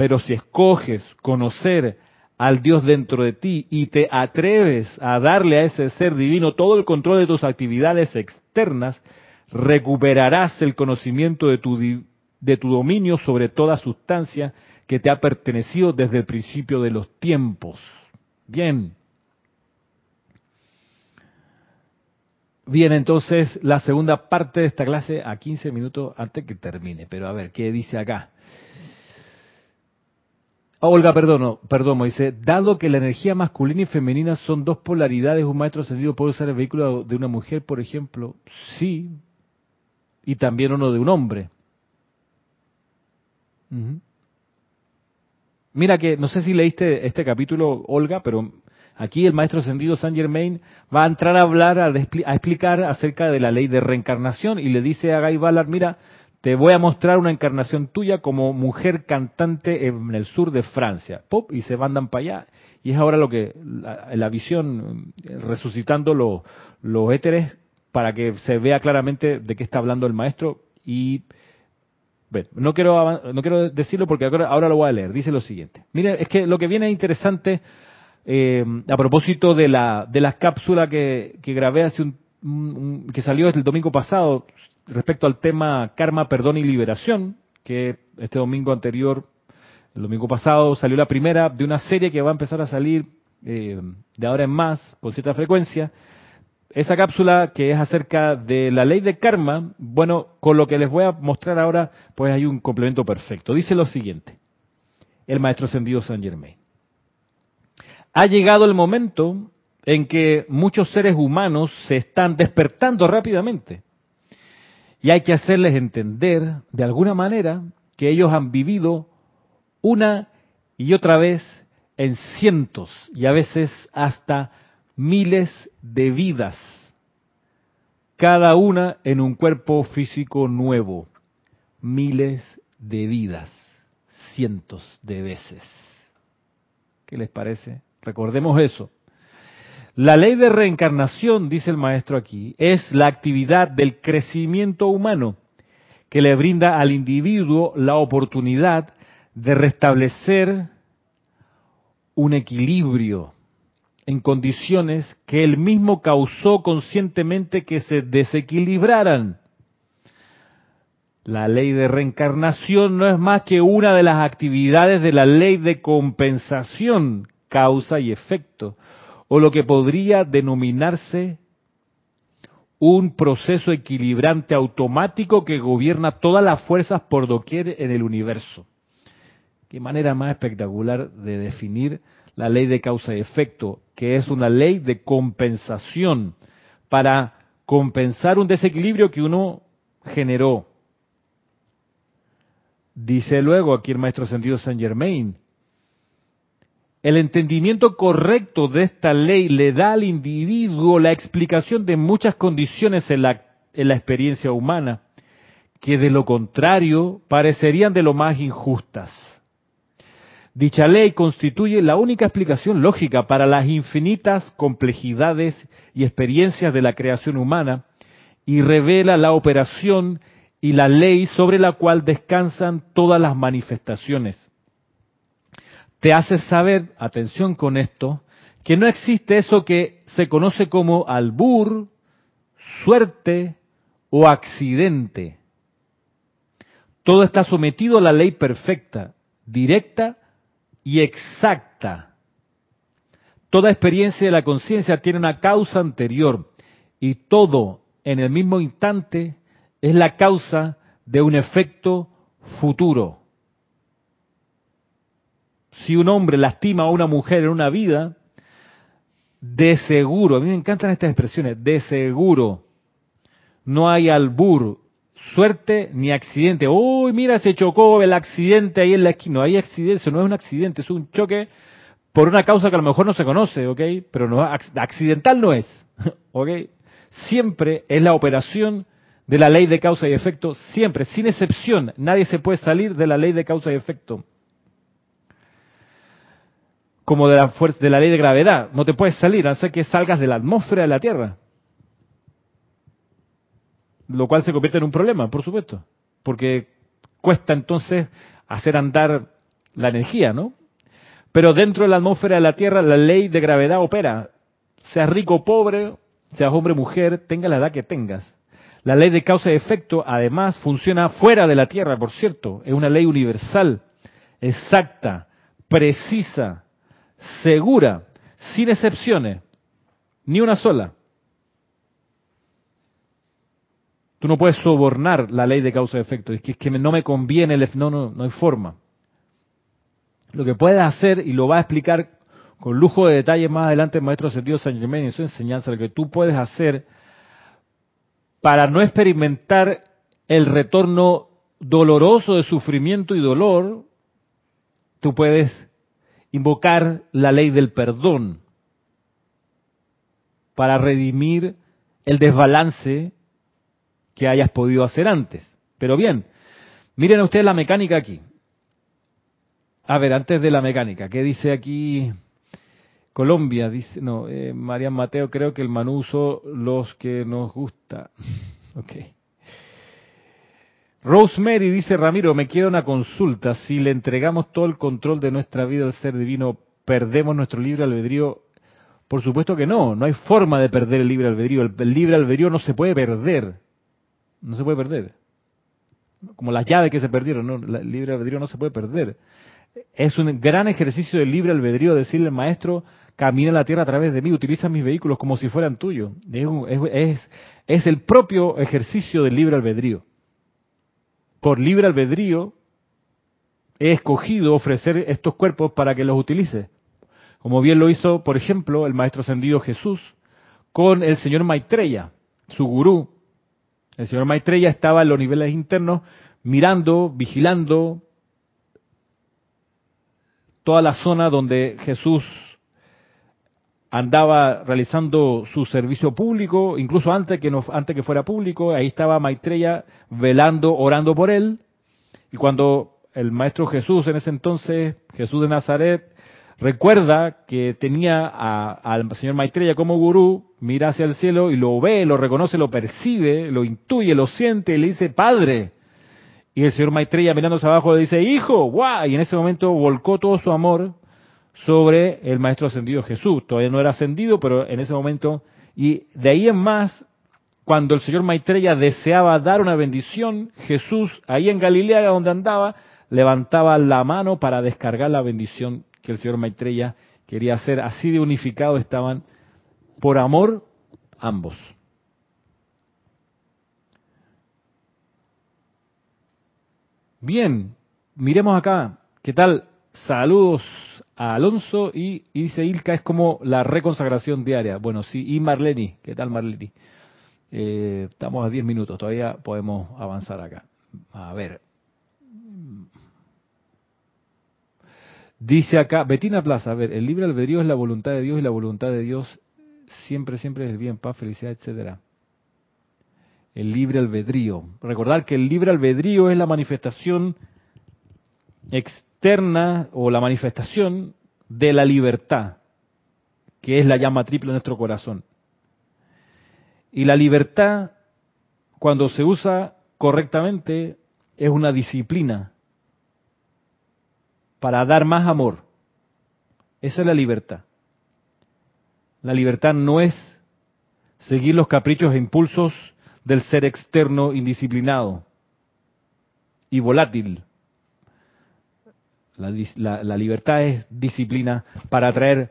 pero si escoges conocer al Dios dentro de ti y te atreves a darle a ese ser divino todo el control de tus actividades externas, recuperarás el conocimiento de tu, de tu dominio sobre toda sustancia que te ha pertenecido desde el principio de los tiempos. Bien. Bien, entonces la segunda parte de esta clase a 15 minutos antes que termine. Pero a ver, ¿qué dice acá? Olga, perdón, perdón, dice, dado que la energía masculina y femenina son dos polaridades, un maestro ascendido puede usar el vehículo de una mujer, por ejemplo, sí, y también uno de un hombre. Mira que, no sé si leíste este capítulo, Olga, pero aquí el maestro ascendido Saint Germain va a entrar a hablar, a, explicar acerca de la ley de reencarnación y le dice a Guy Ballard, mira, te voy a mostrar una encarnación tuya como mujer cantante en el sur de Francia. Pop, y se mandan para allá. Y es ahora lo que, la, visión, resucitando los éteres para que se vea claramente de qué está hablando el maestro. Y no quiero, no quiero decirlo porque ahora, lo voy a leer. Dice lo siguiente. Miren, es que lo que viene es interesante eh, a propósito de la, de la cápsula que, que grabé hace un, que salió el domingo pasado respecto al tema karma, perdón y liberación, que este domingo anterior, el domingo pasado, salió la primera de una serie que va a empezar a salir eh, de ahora en más, con cierta frecuencia. Esa cápsula que es acerca de la ley de karma, bueno, con lo que les voy a mostrar ahora, pues hay un complemento perfecto. Dice lo siguiente, el maestro ascendido San Germain. Ha llegado el momento en que muchos seres humanos se están despertando rápidamente y hay que hacerles entender, de alguna manera, que ellos han vivido una y otra vez en cientos y a veces hasta miles de vidas, cada una en un cuerpo físico nuevo, miles de vidas, cientos de veces. ¿Qué les parece? Recordemos eso. La ley de reencarnación, dice el maestro aquí, es la actividad del crecimiento humano que le brinda al individuo la oportunidad de restablecer un equilibrio en condiciones que él mismo causó conscientemente que se desequilibraran. La ley de reencarnación no es más que una de las actividades de la ley de compensación, causa y efecto, o lo que podría denominarse un proceso equilibrante automático que gobierna todas las fuerzas por doquier en el universo. Qué manera más espectacular de definir la ley de causa y efecto, que es una ley de compensación para compensar un desequilibrio que uno generó. Dice luego aquí el maestro sentido Saint Germain, el entendimiento correcto de esta ley le da al individuo la explicación de muchas condiciones en la, en la experiencia humana, que de lo contrario parecerían de lo más injustas. Dicha ley constituye la única explicación lógica para las infinitas complejidades y experiencias de la creación humana y revela la operación y la ley sobre la cual descansan todas las manifestaciones te hace saber, atención con esto, que no existe eso que se conoce como albur, suerte o accidente. Todo está sometido a la ley perfecta, directa y exacta. Toda experiencia de la conciencia tiene una causa anterior y todo en el mismo instante es la causa de un efecto futuro si un hombre lastima a una mujer en una vida, de seguro, a mí me encantan estas expresiones, de seguro, no hay albur, suerte ni accidente. Uy, mira, se chocó el accidente ahí en la esquina. No hay accidente, eso no es un accidente, es un choque por una causa que a lo mejor no se conoce, ¿ok? Pero no, accidental no es, [laughs] ¿ok? Siempre es la operación de la ley de causa y efecto, siempre, sin excepción. Nadie se puede salir de la ley de causa y efecto como de la, ley de gravedad. No te puedes salir, hace que salgas de la atmósfera de la Tierra. Lo cual se convierte en un problema, por supuesto. Porque cuesta entonces hacer andar la energía, ¿no? Pero dentro de la atmósfera de la Tierra la ley de gravedad opera. Seas rico o pobre, seas hombre o mujer, tenga la edad que tengas. La ley de causa y efecto, además, funciona fuera de la Tierra, por cierto. Es una ley universal, exacta, precisa, segura, sin excepciones, ni una sola. Tú no puedes sobornar la ley de causa y efecto. Es que, es que no me conviene, el, no, no, hay forma. Lo que puedes hacer, y lo va a explicar con lujo de detalle más adelante el maestro Sentido San Germán en su enseñanza, lo que tú puedes hacer para no experimentar el retorno doloroso de sufrimiento y dolor, tú puedes invocar la ley del perdón para redimir el desbalance que hayas podido hacer antes. Pero bien, miren ustedes la mecánica aquí. A ver, antes de la mecánica, ¿qué dice aquí Colombia? Dice, no, eh, María Mateo, creo que el manuso los que nos gusta. [laughs] ok. Rosemary dice, Ramiro, me queda una consulta. Si le entregamos todo el control de nuestra vida al ser divino, ¿perdemos nuestro libre albedrío? Por supuesto que no, no hay forma de perder el libre albedrío. El, libre albedrío no se puede perder. No se puede perder. Como las llaves que se perdieron, ¿no? el libre albedrío no se puede perder. Es un gran ejercicio del libre albedrío decirle maestro, camina la tierra a través de mí, utiliza mis vehículos como si fueran tuyos. es, es el propio ejercicio del libre albedrío por libre albedrío, he escogido ofrecer estos cuerpos para que los utilice. Como bien lo hizo, por ejemplo, el maestro ascendido Jesús con el señor Maitreya, su gurú. El señor Maitreya estaba en los niveles internos mirando, vigilando toda la zona donde Jesús andaba realizando su servicio público, incluso antes que, no, antes que fuera público, ahí estaba Maitreya velando, orando por él, y cuando el Maestro Jesús en ese entonces, Jesús de Nazaret, recuerda que tenía al señor Maitreya como gurú, mira hacia el cielo y lo ve, lo reconoce, lo percibe, lo intuye, lo siente y le dice, Padre. Y el señor Maitreya mirándose abajo le dice, Hijo, guau. Y en ese momento volcó todo su amor sobre el Maestro Ascendido Jesús. Todavía no era ascendido, pero en ese momento, y de ahí en más, cuando el señor Maitreya deseaba dar una bendición, Jesús, ahí en Galilea donde andaba, levantaba la mano para descargar la bendición que el señor Maitreya quería hacer. Así de unificado estaban por amor ambos. Bien, miremos acá. ¿Qué tal? Saludos Alonso y, dice Ilka, es como la reconsagración diaria. Bueno, sí, y Marleni. ¿Qué tal Marleni? Eh, estamos a 10 minutos, todavía podemos avanzar acá. A ver. Dice acá, Betina Plaza, a ver, el libre albedrío es la voluntad de Dios y la voluntad de Dios siempre, siempre es el bien, paz, felicidad, etcétera. El libre albedrío. Recordar que el libre albedrío es la manifestación externa o la manifestación de la libertad, que es la llama triple de nuestro corazón. Y la libertad, cuando se usa correctamente, es una disciplina para dar más amor. Esa es la libertad. La libertad no es seguir los caprichos e impulsos del ser externo indisciplinado y volátil. La, la, libertad es disciplina para atraer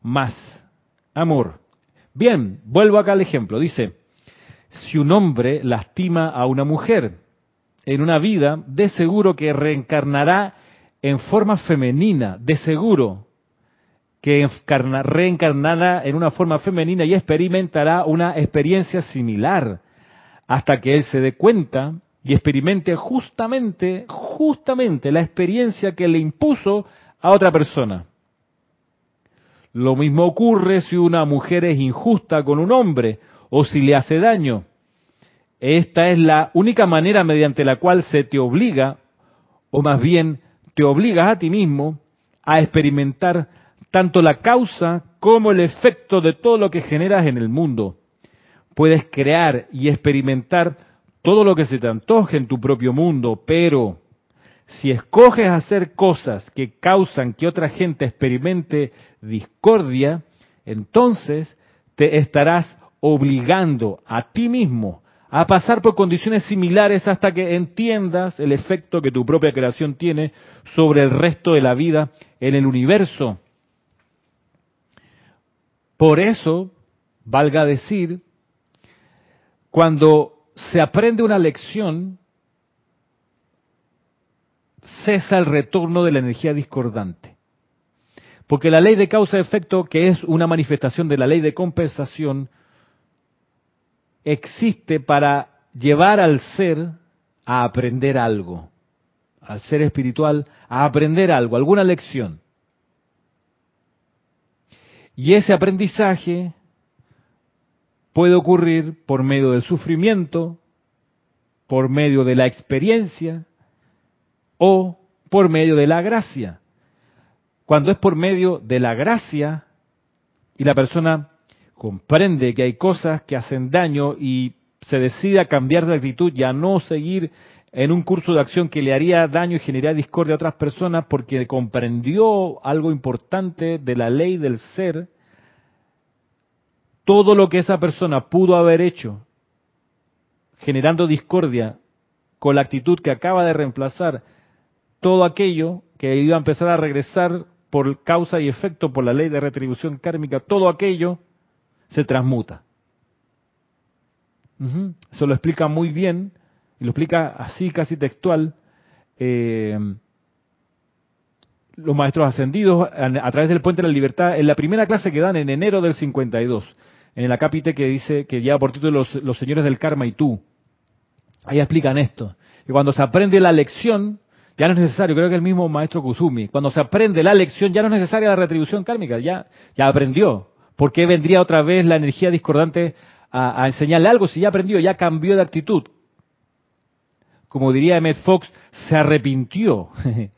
más amor. Bien, vuelvo acá al ejemplo. Dice, si un hombre lastima a una mujer en una vida, de seguro que reencarnará en forma femenina, de seguro que encarna, reencarnará en una forma femenina y experimentará una experiencia similar hasta que él se dé cuenta y experimente justamente, justamente la experiencia que le impuso a otra persona. Lo mismo ocurre si una mujer es injusta con un hombre o si le hace daño. Esta es la única manera mediante la cual se te obliga, o más bien te obligas a ti mismo a experimentar tanto la causa como el efecto de todo lo que generas en el mundo. Puedes crear y experimentar todo lo que se te antoje en tu propio mundo, pero si escoges hacer cosas que causan que otra gente experimente discordia, entonces te estarás obligando a ti mismo a pasar por condiciones similares hasta que entiendas el efecto que tu propia creación tiene sobre el resto de la vida en el universo. Por eso, valga decir, cuando se aprende una lección, cesa el retorno de la energía discordante. Porque la ley de causa-efecto, que es una manifestación de la ley de compensación, existe para llevar al ser a aprender algo, al ser espiritual a aprender algo, alguna lección. Y ese aprendizaje puede ocurrir por medio del sufrimiento, por medio de la experiencia o por medio de la gracia. Cuando es por medio de la gracia y la persona comprende que hay cosas que hacen daño y se decide a cambiar de actitud y a no seguir en un curso de acción que le haría daño y generaría discordia a otras personas porque comprendió algo importante de la ley del ser, todo lo que esa persona pudo haber hecho generando discordia con la actitud que acaba de reemplazar, todo aquello que iba a empezar a regresar por causa y efecto por la ley de retribución kármica, todo aquello se transmuta. Eso lo explica muy bien, y lo explica así casi textual, eh, los maestros ascendidos a, través del Puente de la Libertad, en la primera clase que dan en enero del 52, en el acápite que dice que ya por título los, los señores del karma y tú. Ahí explican esto. Y cuando se aprende la lección, ya no es necesario, creo que el mismo maestro Kusumi, cuando se aprende la lección ya no es necesaria la retribución kármica, ya, ya aprendió. ¿Por qué vendría otra vez la energía discordante a, enseñarle algo si ya aprendió, ya cambió de actitud? Como diría Emmett Fox, se arrepintió. [laughs]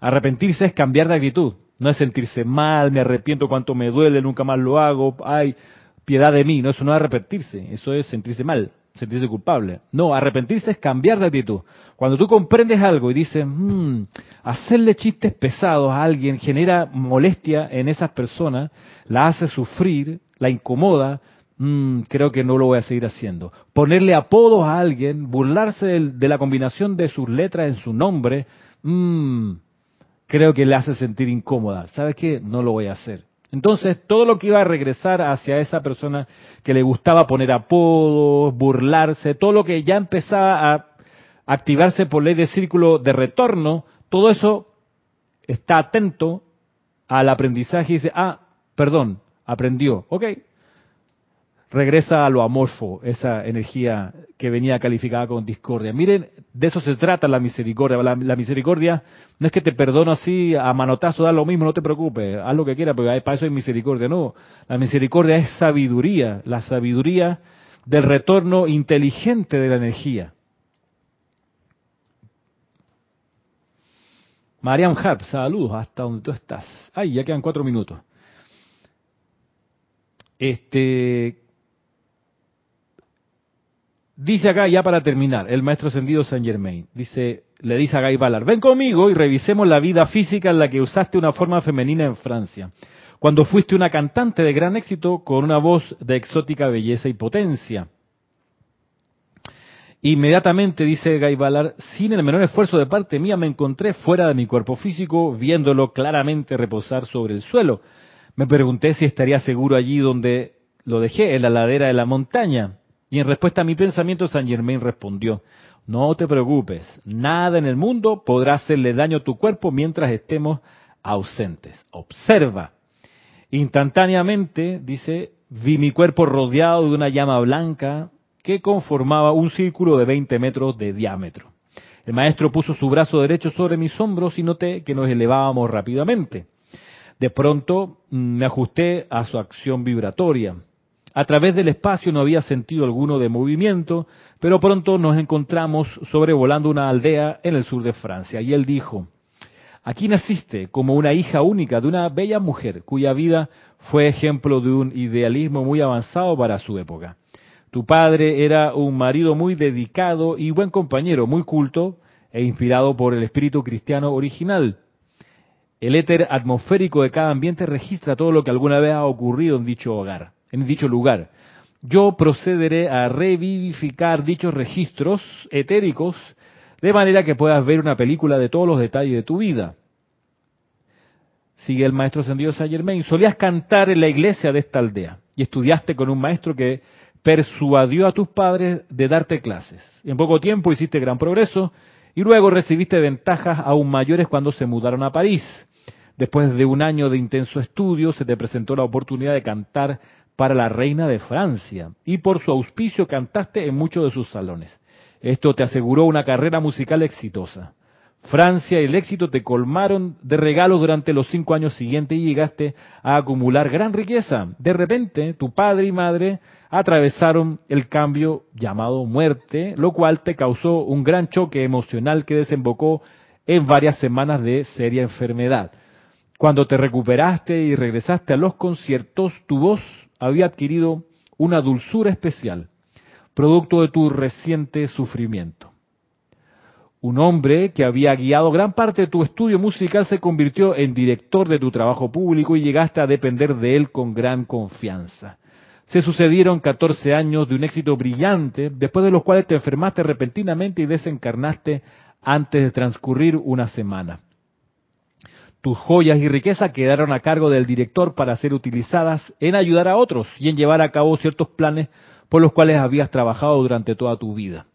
Arrepentirse es cambiar de actitud. No es sentirse mal, me arrepiento cuánto me duele, nunca más lo hago, ay, piedad de mí. No, eso no es arrepentirse, eso es sentirse mal, sentirse culpable. No, arrepentirse es cambiar de actitud. Cuando tú comprendes algo y dices, hmm, hacerle chistes pesados a alguien genera molestia en esas personas, la hace sufrir, la incomoda, hmm, creo que no lo voy a seguir haciendo. Ponerle apodos a alguien, burlarse de, la combinación de sus letras en su nombre, hmm, creo que le hace sentir incómoda. ¿Sabes qué? No lo voy a hacer. Entonces, todo lo que iba a regresar hacia esa persona que le gustaba poner apodos, burlarse, todo lo que ya empezaba a activarse por ley de círculo de retorno, todo eso está atento al aprendizaje y dice, ah, perdón, aprendió, ok. Regresa a lo amorfo, esa energía que venía calificada con discordia. Miren, de eso se trata la misericordia. La, misericordia no es que te perdono así a manotazo, da lo mismo, no te preocupes, haz lo que quieras, porque para eso es misericordia. No, la misericordia es sabiduría, la sabiduría del retorno inteligente de la energía. Mariam Harp, saludos hasta donde tú estás. Ay, ya quedan cuatro minutos. Este, dice acá, ya para terminar, el maestro ascendido Saint Germain, dice, le dice a Guy Ballard, ven conmigo y revisemos la vida física en la que usaste una forma femenina en Francia, cuando fuiste una cantante de gran éxito con una voz de exótica belleza y potencia. Inmediatamente, dice Guy Ballard, sin el menor esfuerzo de parte mía me encontré fuera de mi cuerpo físico, viéndolo claramente reposar sobre el suelo. Me pregunté si estaría seguro allí donde lo dejé, en la ladera de la montaña. Y en respuesta a mi pensamiento, Saint Germain respondió, no te preocupes, nada en el mundo podrá hacerle daño a tu cuerpo mientras estemos ausentes. Observa. Instantáneamente, dice, vi mi cuerpo rodeado de una llama blanca que conformaba un círculo de 20 metros de diámetro. El maestro puso su brazo derecho sobre mis hombros y noté que nos elevábamos rápidamente. De pronto mm, me ajusté a su acción vibratoria. A través del espacio no había sentido alguno de movimiento, pero pronto nos encontramos sobrevolando una aldea en el sur de Francia. Y él dijo, aquí naciste como una hija única de una bella mujer cuya vida fue ejemplo de un idealismo muy avanzado para su época. Tu padre era un marido muy dedicado y buen compañero, muy culto e inspirado por el espíritu cristiano original. El éter atmosférico de cada ambiente registra todo lo que alguna vez ha ocurrido en dicho hogar, en dicho lugar. Yo procederé a revivificar dichos registros etéricos de manera que puedas ver una película de todos los detalles de tu vida. Sigue el maestro ascendido Saint Germain. Solías cantar en la iglesia de esta aldea y estudiaste con un maestro que persuadió a tus padres de darte clases. En poco tiempo hiciste gran progreso y luego recibiste ventajas aún mayores cuando se mudaron a París. Después de un año de intenso estudio, se te presentó la oportunidad de cantar para la reina de Francia y por su auspicio cantaste en muchos de sus salones. Esto te aseguró una carrera musical exitosa. Francia y el éxito te colmaron de regalos durante los cinco años siguientes y llegaste a acumular gran riqueza. De repente, tu padre y madre atravesaron el cambio llamado muerte, lo cual te causó un gran choque emocional que desembocó en varias semanas de seria enfermedad. Cuando te recuperaste y regresaste a los conciertos, tu voz había adquirido una dulzura especial, producto de tu reciente sufrimiento. Un hombre que había guiado gran parte de tu estudio musical se convirtió en director de tu trabajo público y llegaste a depender de él con gran confianza. Se sucedieron 14 años de un éxito brillante, después de los cuales te enfermaste repentinamente y desencarnaste antes de transcurrir una semana. Tus joyas y riquezas quedaron a cargo del director para ser utilizadas en ayudar a otros y en llevar a cabo ciertos planes por los cuales habías trabajado durante toda tu vida.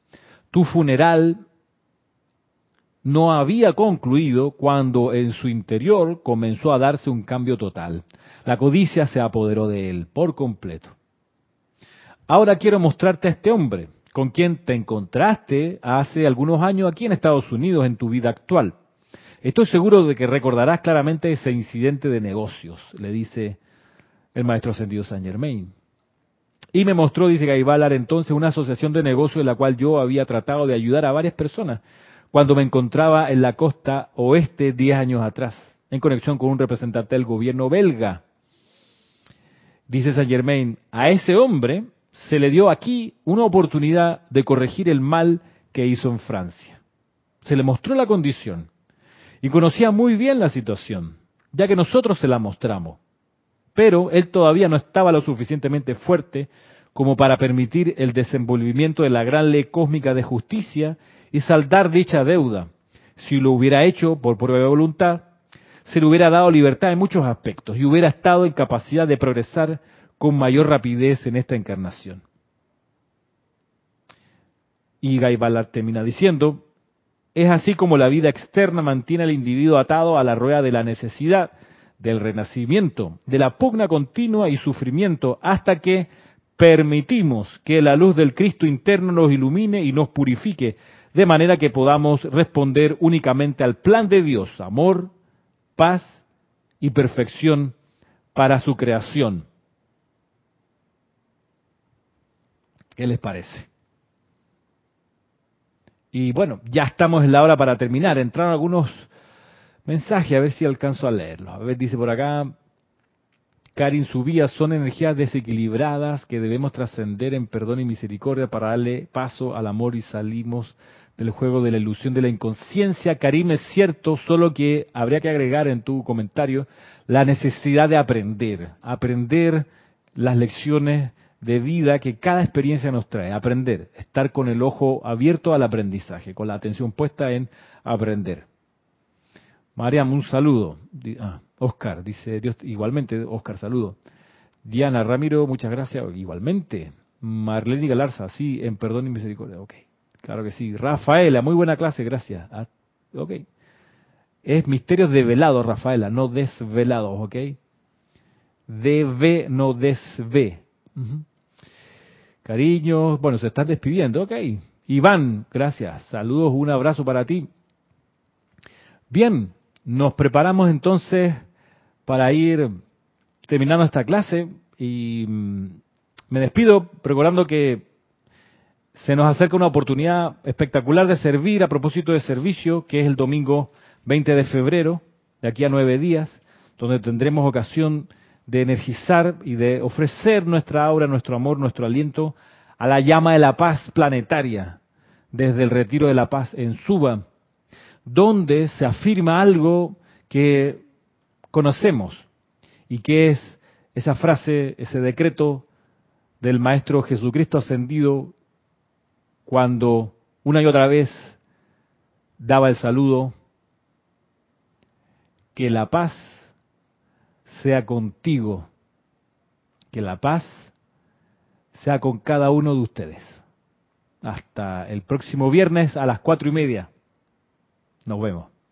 Tu funeral no había concluido cuando en su interior comenzó a darse un cambio total. La codicia se apoderó de él por completo. Ahora quiero mostrarte a este hombre, con quien te encontraste hace algunos años aquí en Estados Unidos en tu vida actual. Estoy seguro de que recordarás claramente ese incidente de negocios, le dice el maestro ascendido Saint Germain. Y me mostró, dice Gaibalar, entonces una asociación de negocios en la cual yo había tratado de ayudar a varias personas cuando me encontraba en la costa oeste diez años atrás. en conexión con un representante del gobierno belga. Dice Saint Germain, a ese hombre se le dio aquí una oportunidad de corregir el mal que hizo en Francia. Se le mostró la condición y conocía muy bien la situación, ya que nosotros se la mostramos. Pero él todavía no estaba lo suficientemente fuerte como para permitir el desenvolvimiento de la gran ley cósmica de justicia y saldar dicha deuda. Si lo hubiera hecho por de voluntad, se le hubiera dado libertad en muchos aspectos y hubiera estado en capacidad de progresar con mayor rapidez en esta encarnación. Y Guy termina diciendo, es así como la vida externa mantiene al individuo atado a la rueda de la necesidad, del renacimiento, de la pugna continua y sufrimiento, hasta que permitimos que la luz del Cristo interno nos ilumine y nos purifique, de manera que podamos responder únicamente al plan de Dios, amor, paz y perfección para su creación. ¿Qué les parece? Y bueno, ya estamos en la hora para terminar. Entraron algunos mensajes, a ver si alcanzo a leerlos. A ver, dice por acá, Karin Subía, son energías desequilibradas que debemos trascender en perdón y misericordia para darle paso al amor y salimos del juego de la ilusión de la inconsciencia. Karim, es cierto, solo que habría que agregar en tu comentario la necesidad de aprender, aprender las lecciones de vida que cada experiencia nos trae, aprender, estar con el ojo abierto al aprendizaje, con la atención puesta en aprender. Mariam, un saludo. Ah, Oscar, dice Dios, igualmente, Oscar, saludo. Diana Ramiro, muchas gracias, igualmente. Marlene Galarza, sí, en perdón y misericordia, ok. Claro que sí. Rafaela, muy buena clase, gracias. Ah, ok. Es misterios develados, Rafaela, no desvelados, ok. Dv, no desve. Cariños, bueno, se están despidiendo, ok. Iván, gracias. Saludos, un abrazo para ti. Bien, nos preparamos entonces para ir terminando esta clase y mm, me despido recordando que se nos acerca una oportunidad espectacular de servir a propósito de servicio, que es el domingo 20 de febrero, de aquí a nueve días, donde tendremos ocasión de energizar y de ofrecer nuestra aura, nuestro amor, nuestro aliento a la llama de la paz planetaria desde el retiro de la paz en Suba, donde se afirma algo que conocemos y que es esa frase, ese decreto del Maestro Jesucristo ascendido cuando una y otra vez daba el saludo, que la paz sea contigo, que la paz sea con cada uno de ustedes. Hasta el próximo viernes a las cuatro y media. Nos vemos.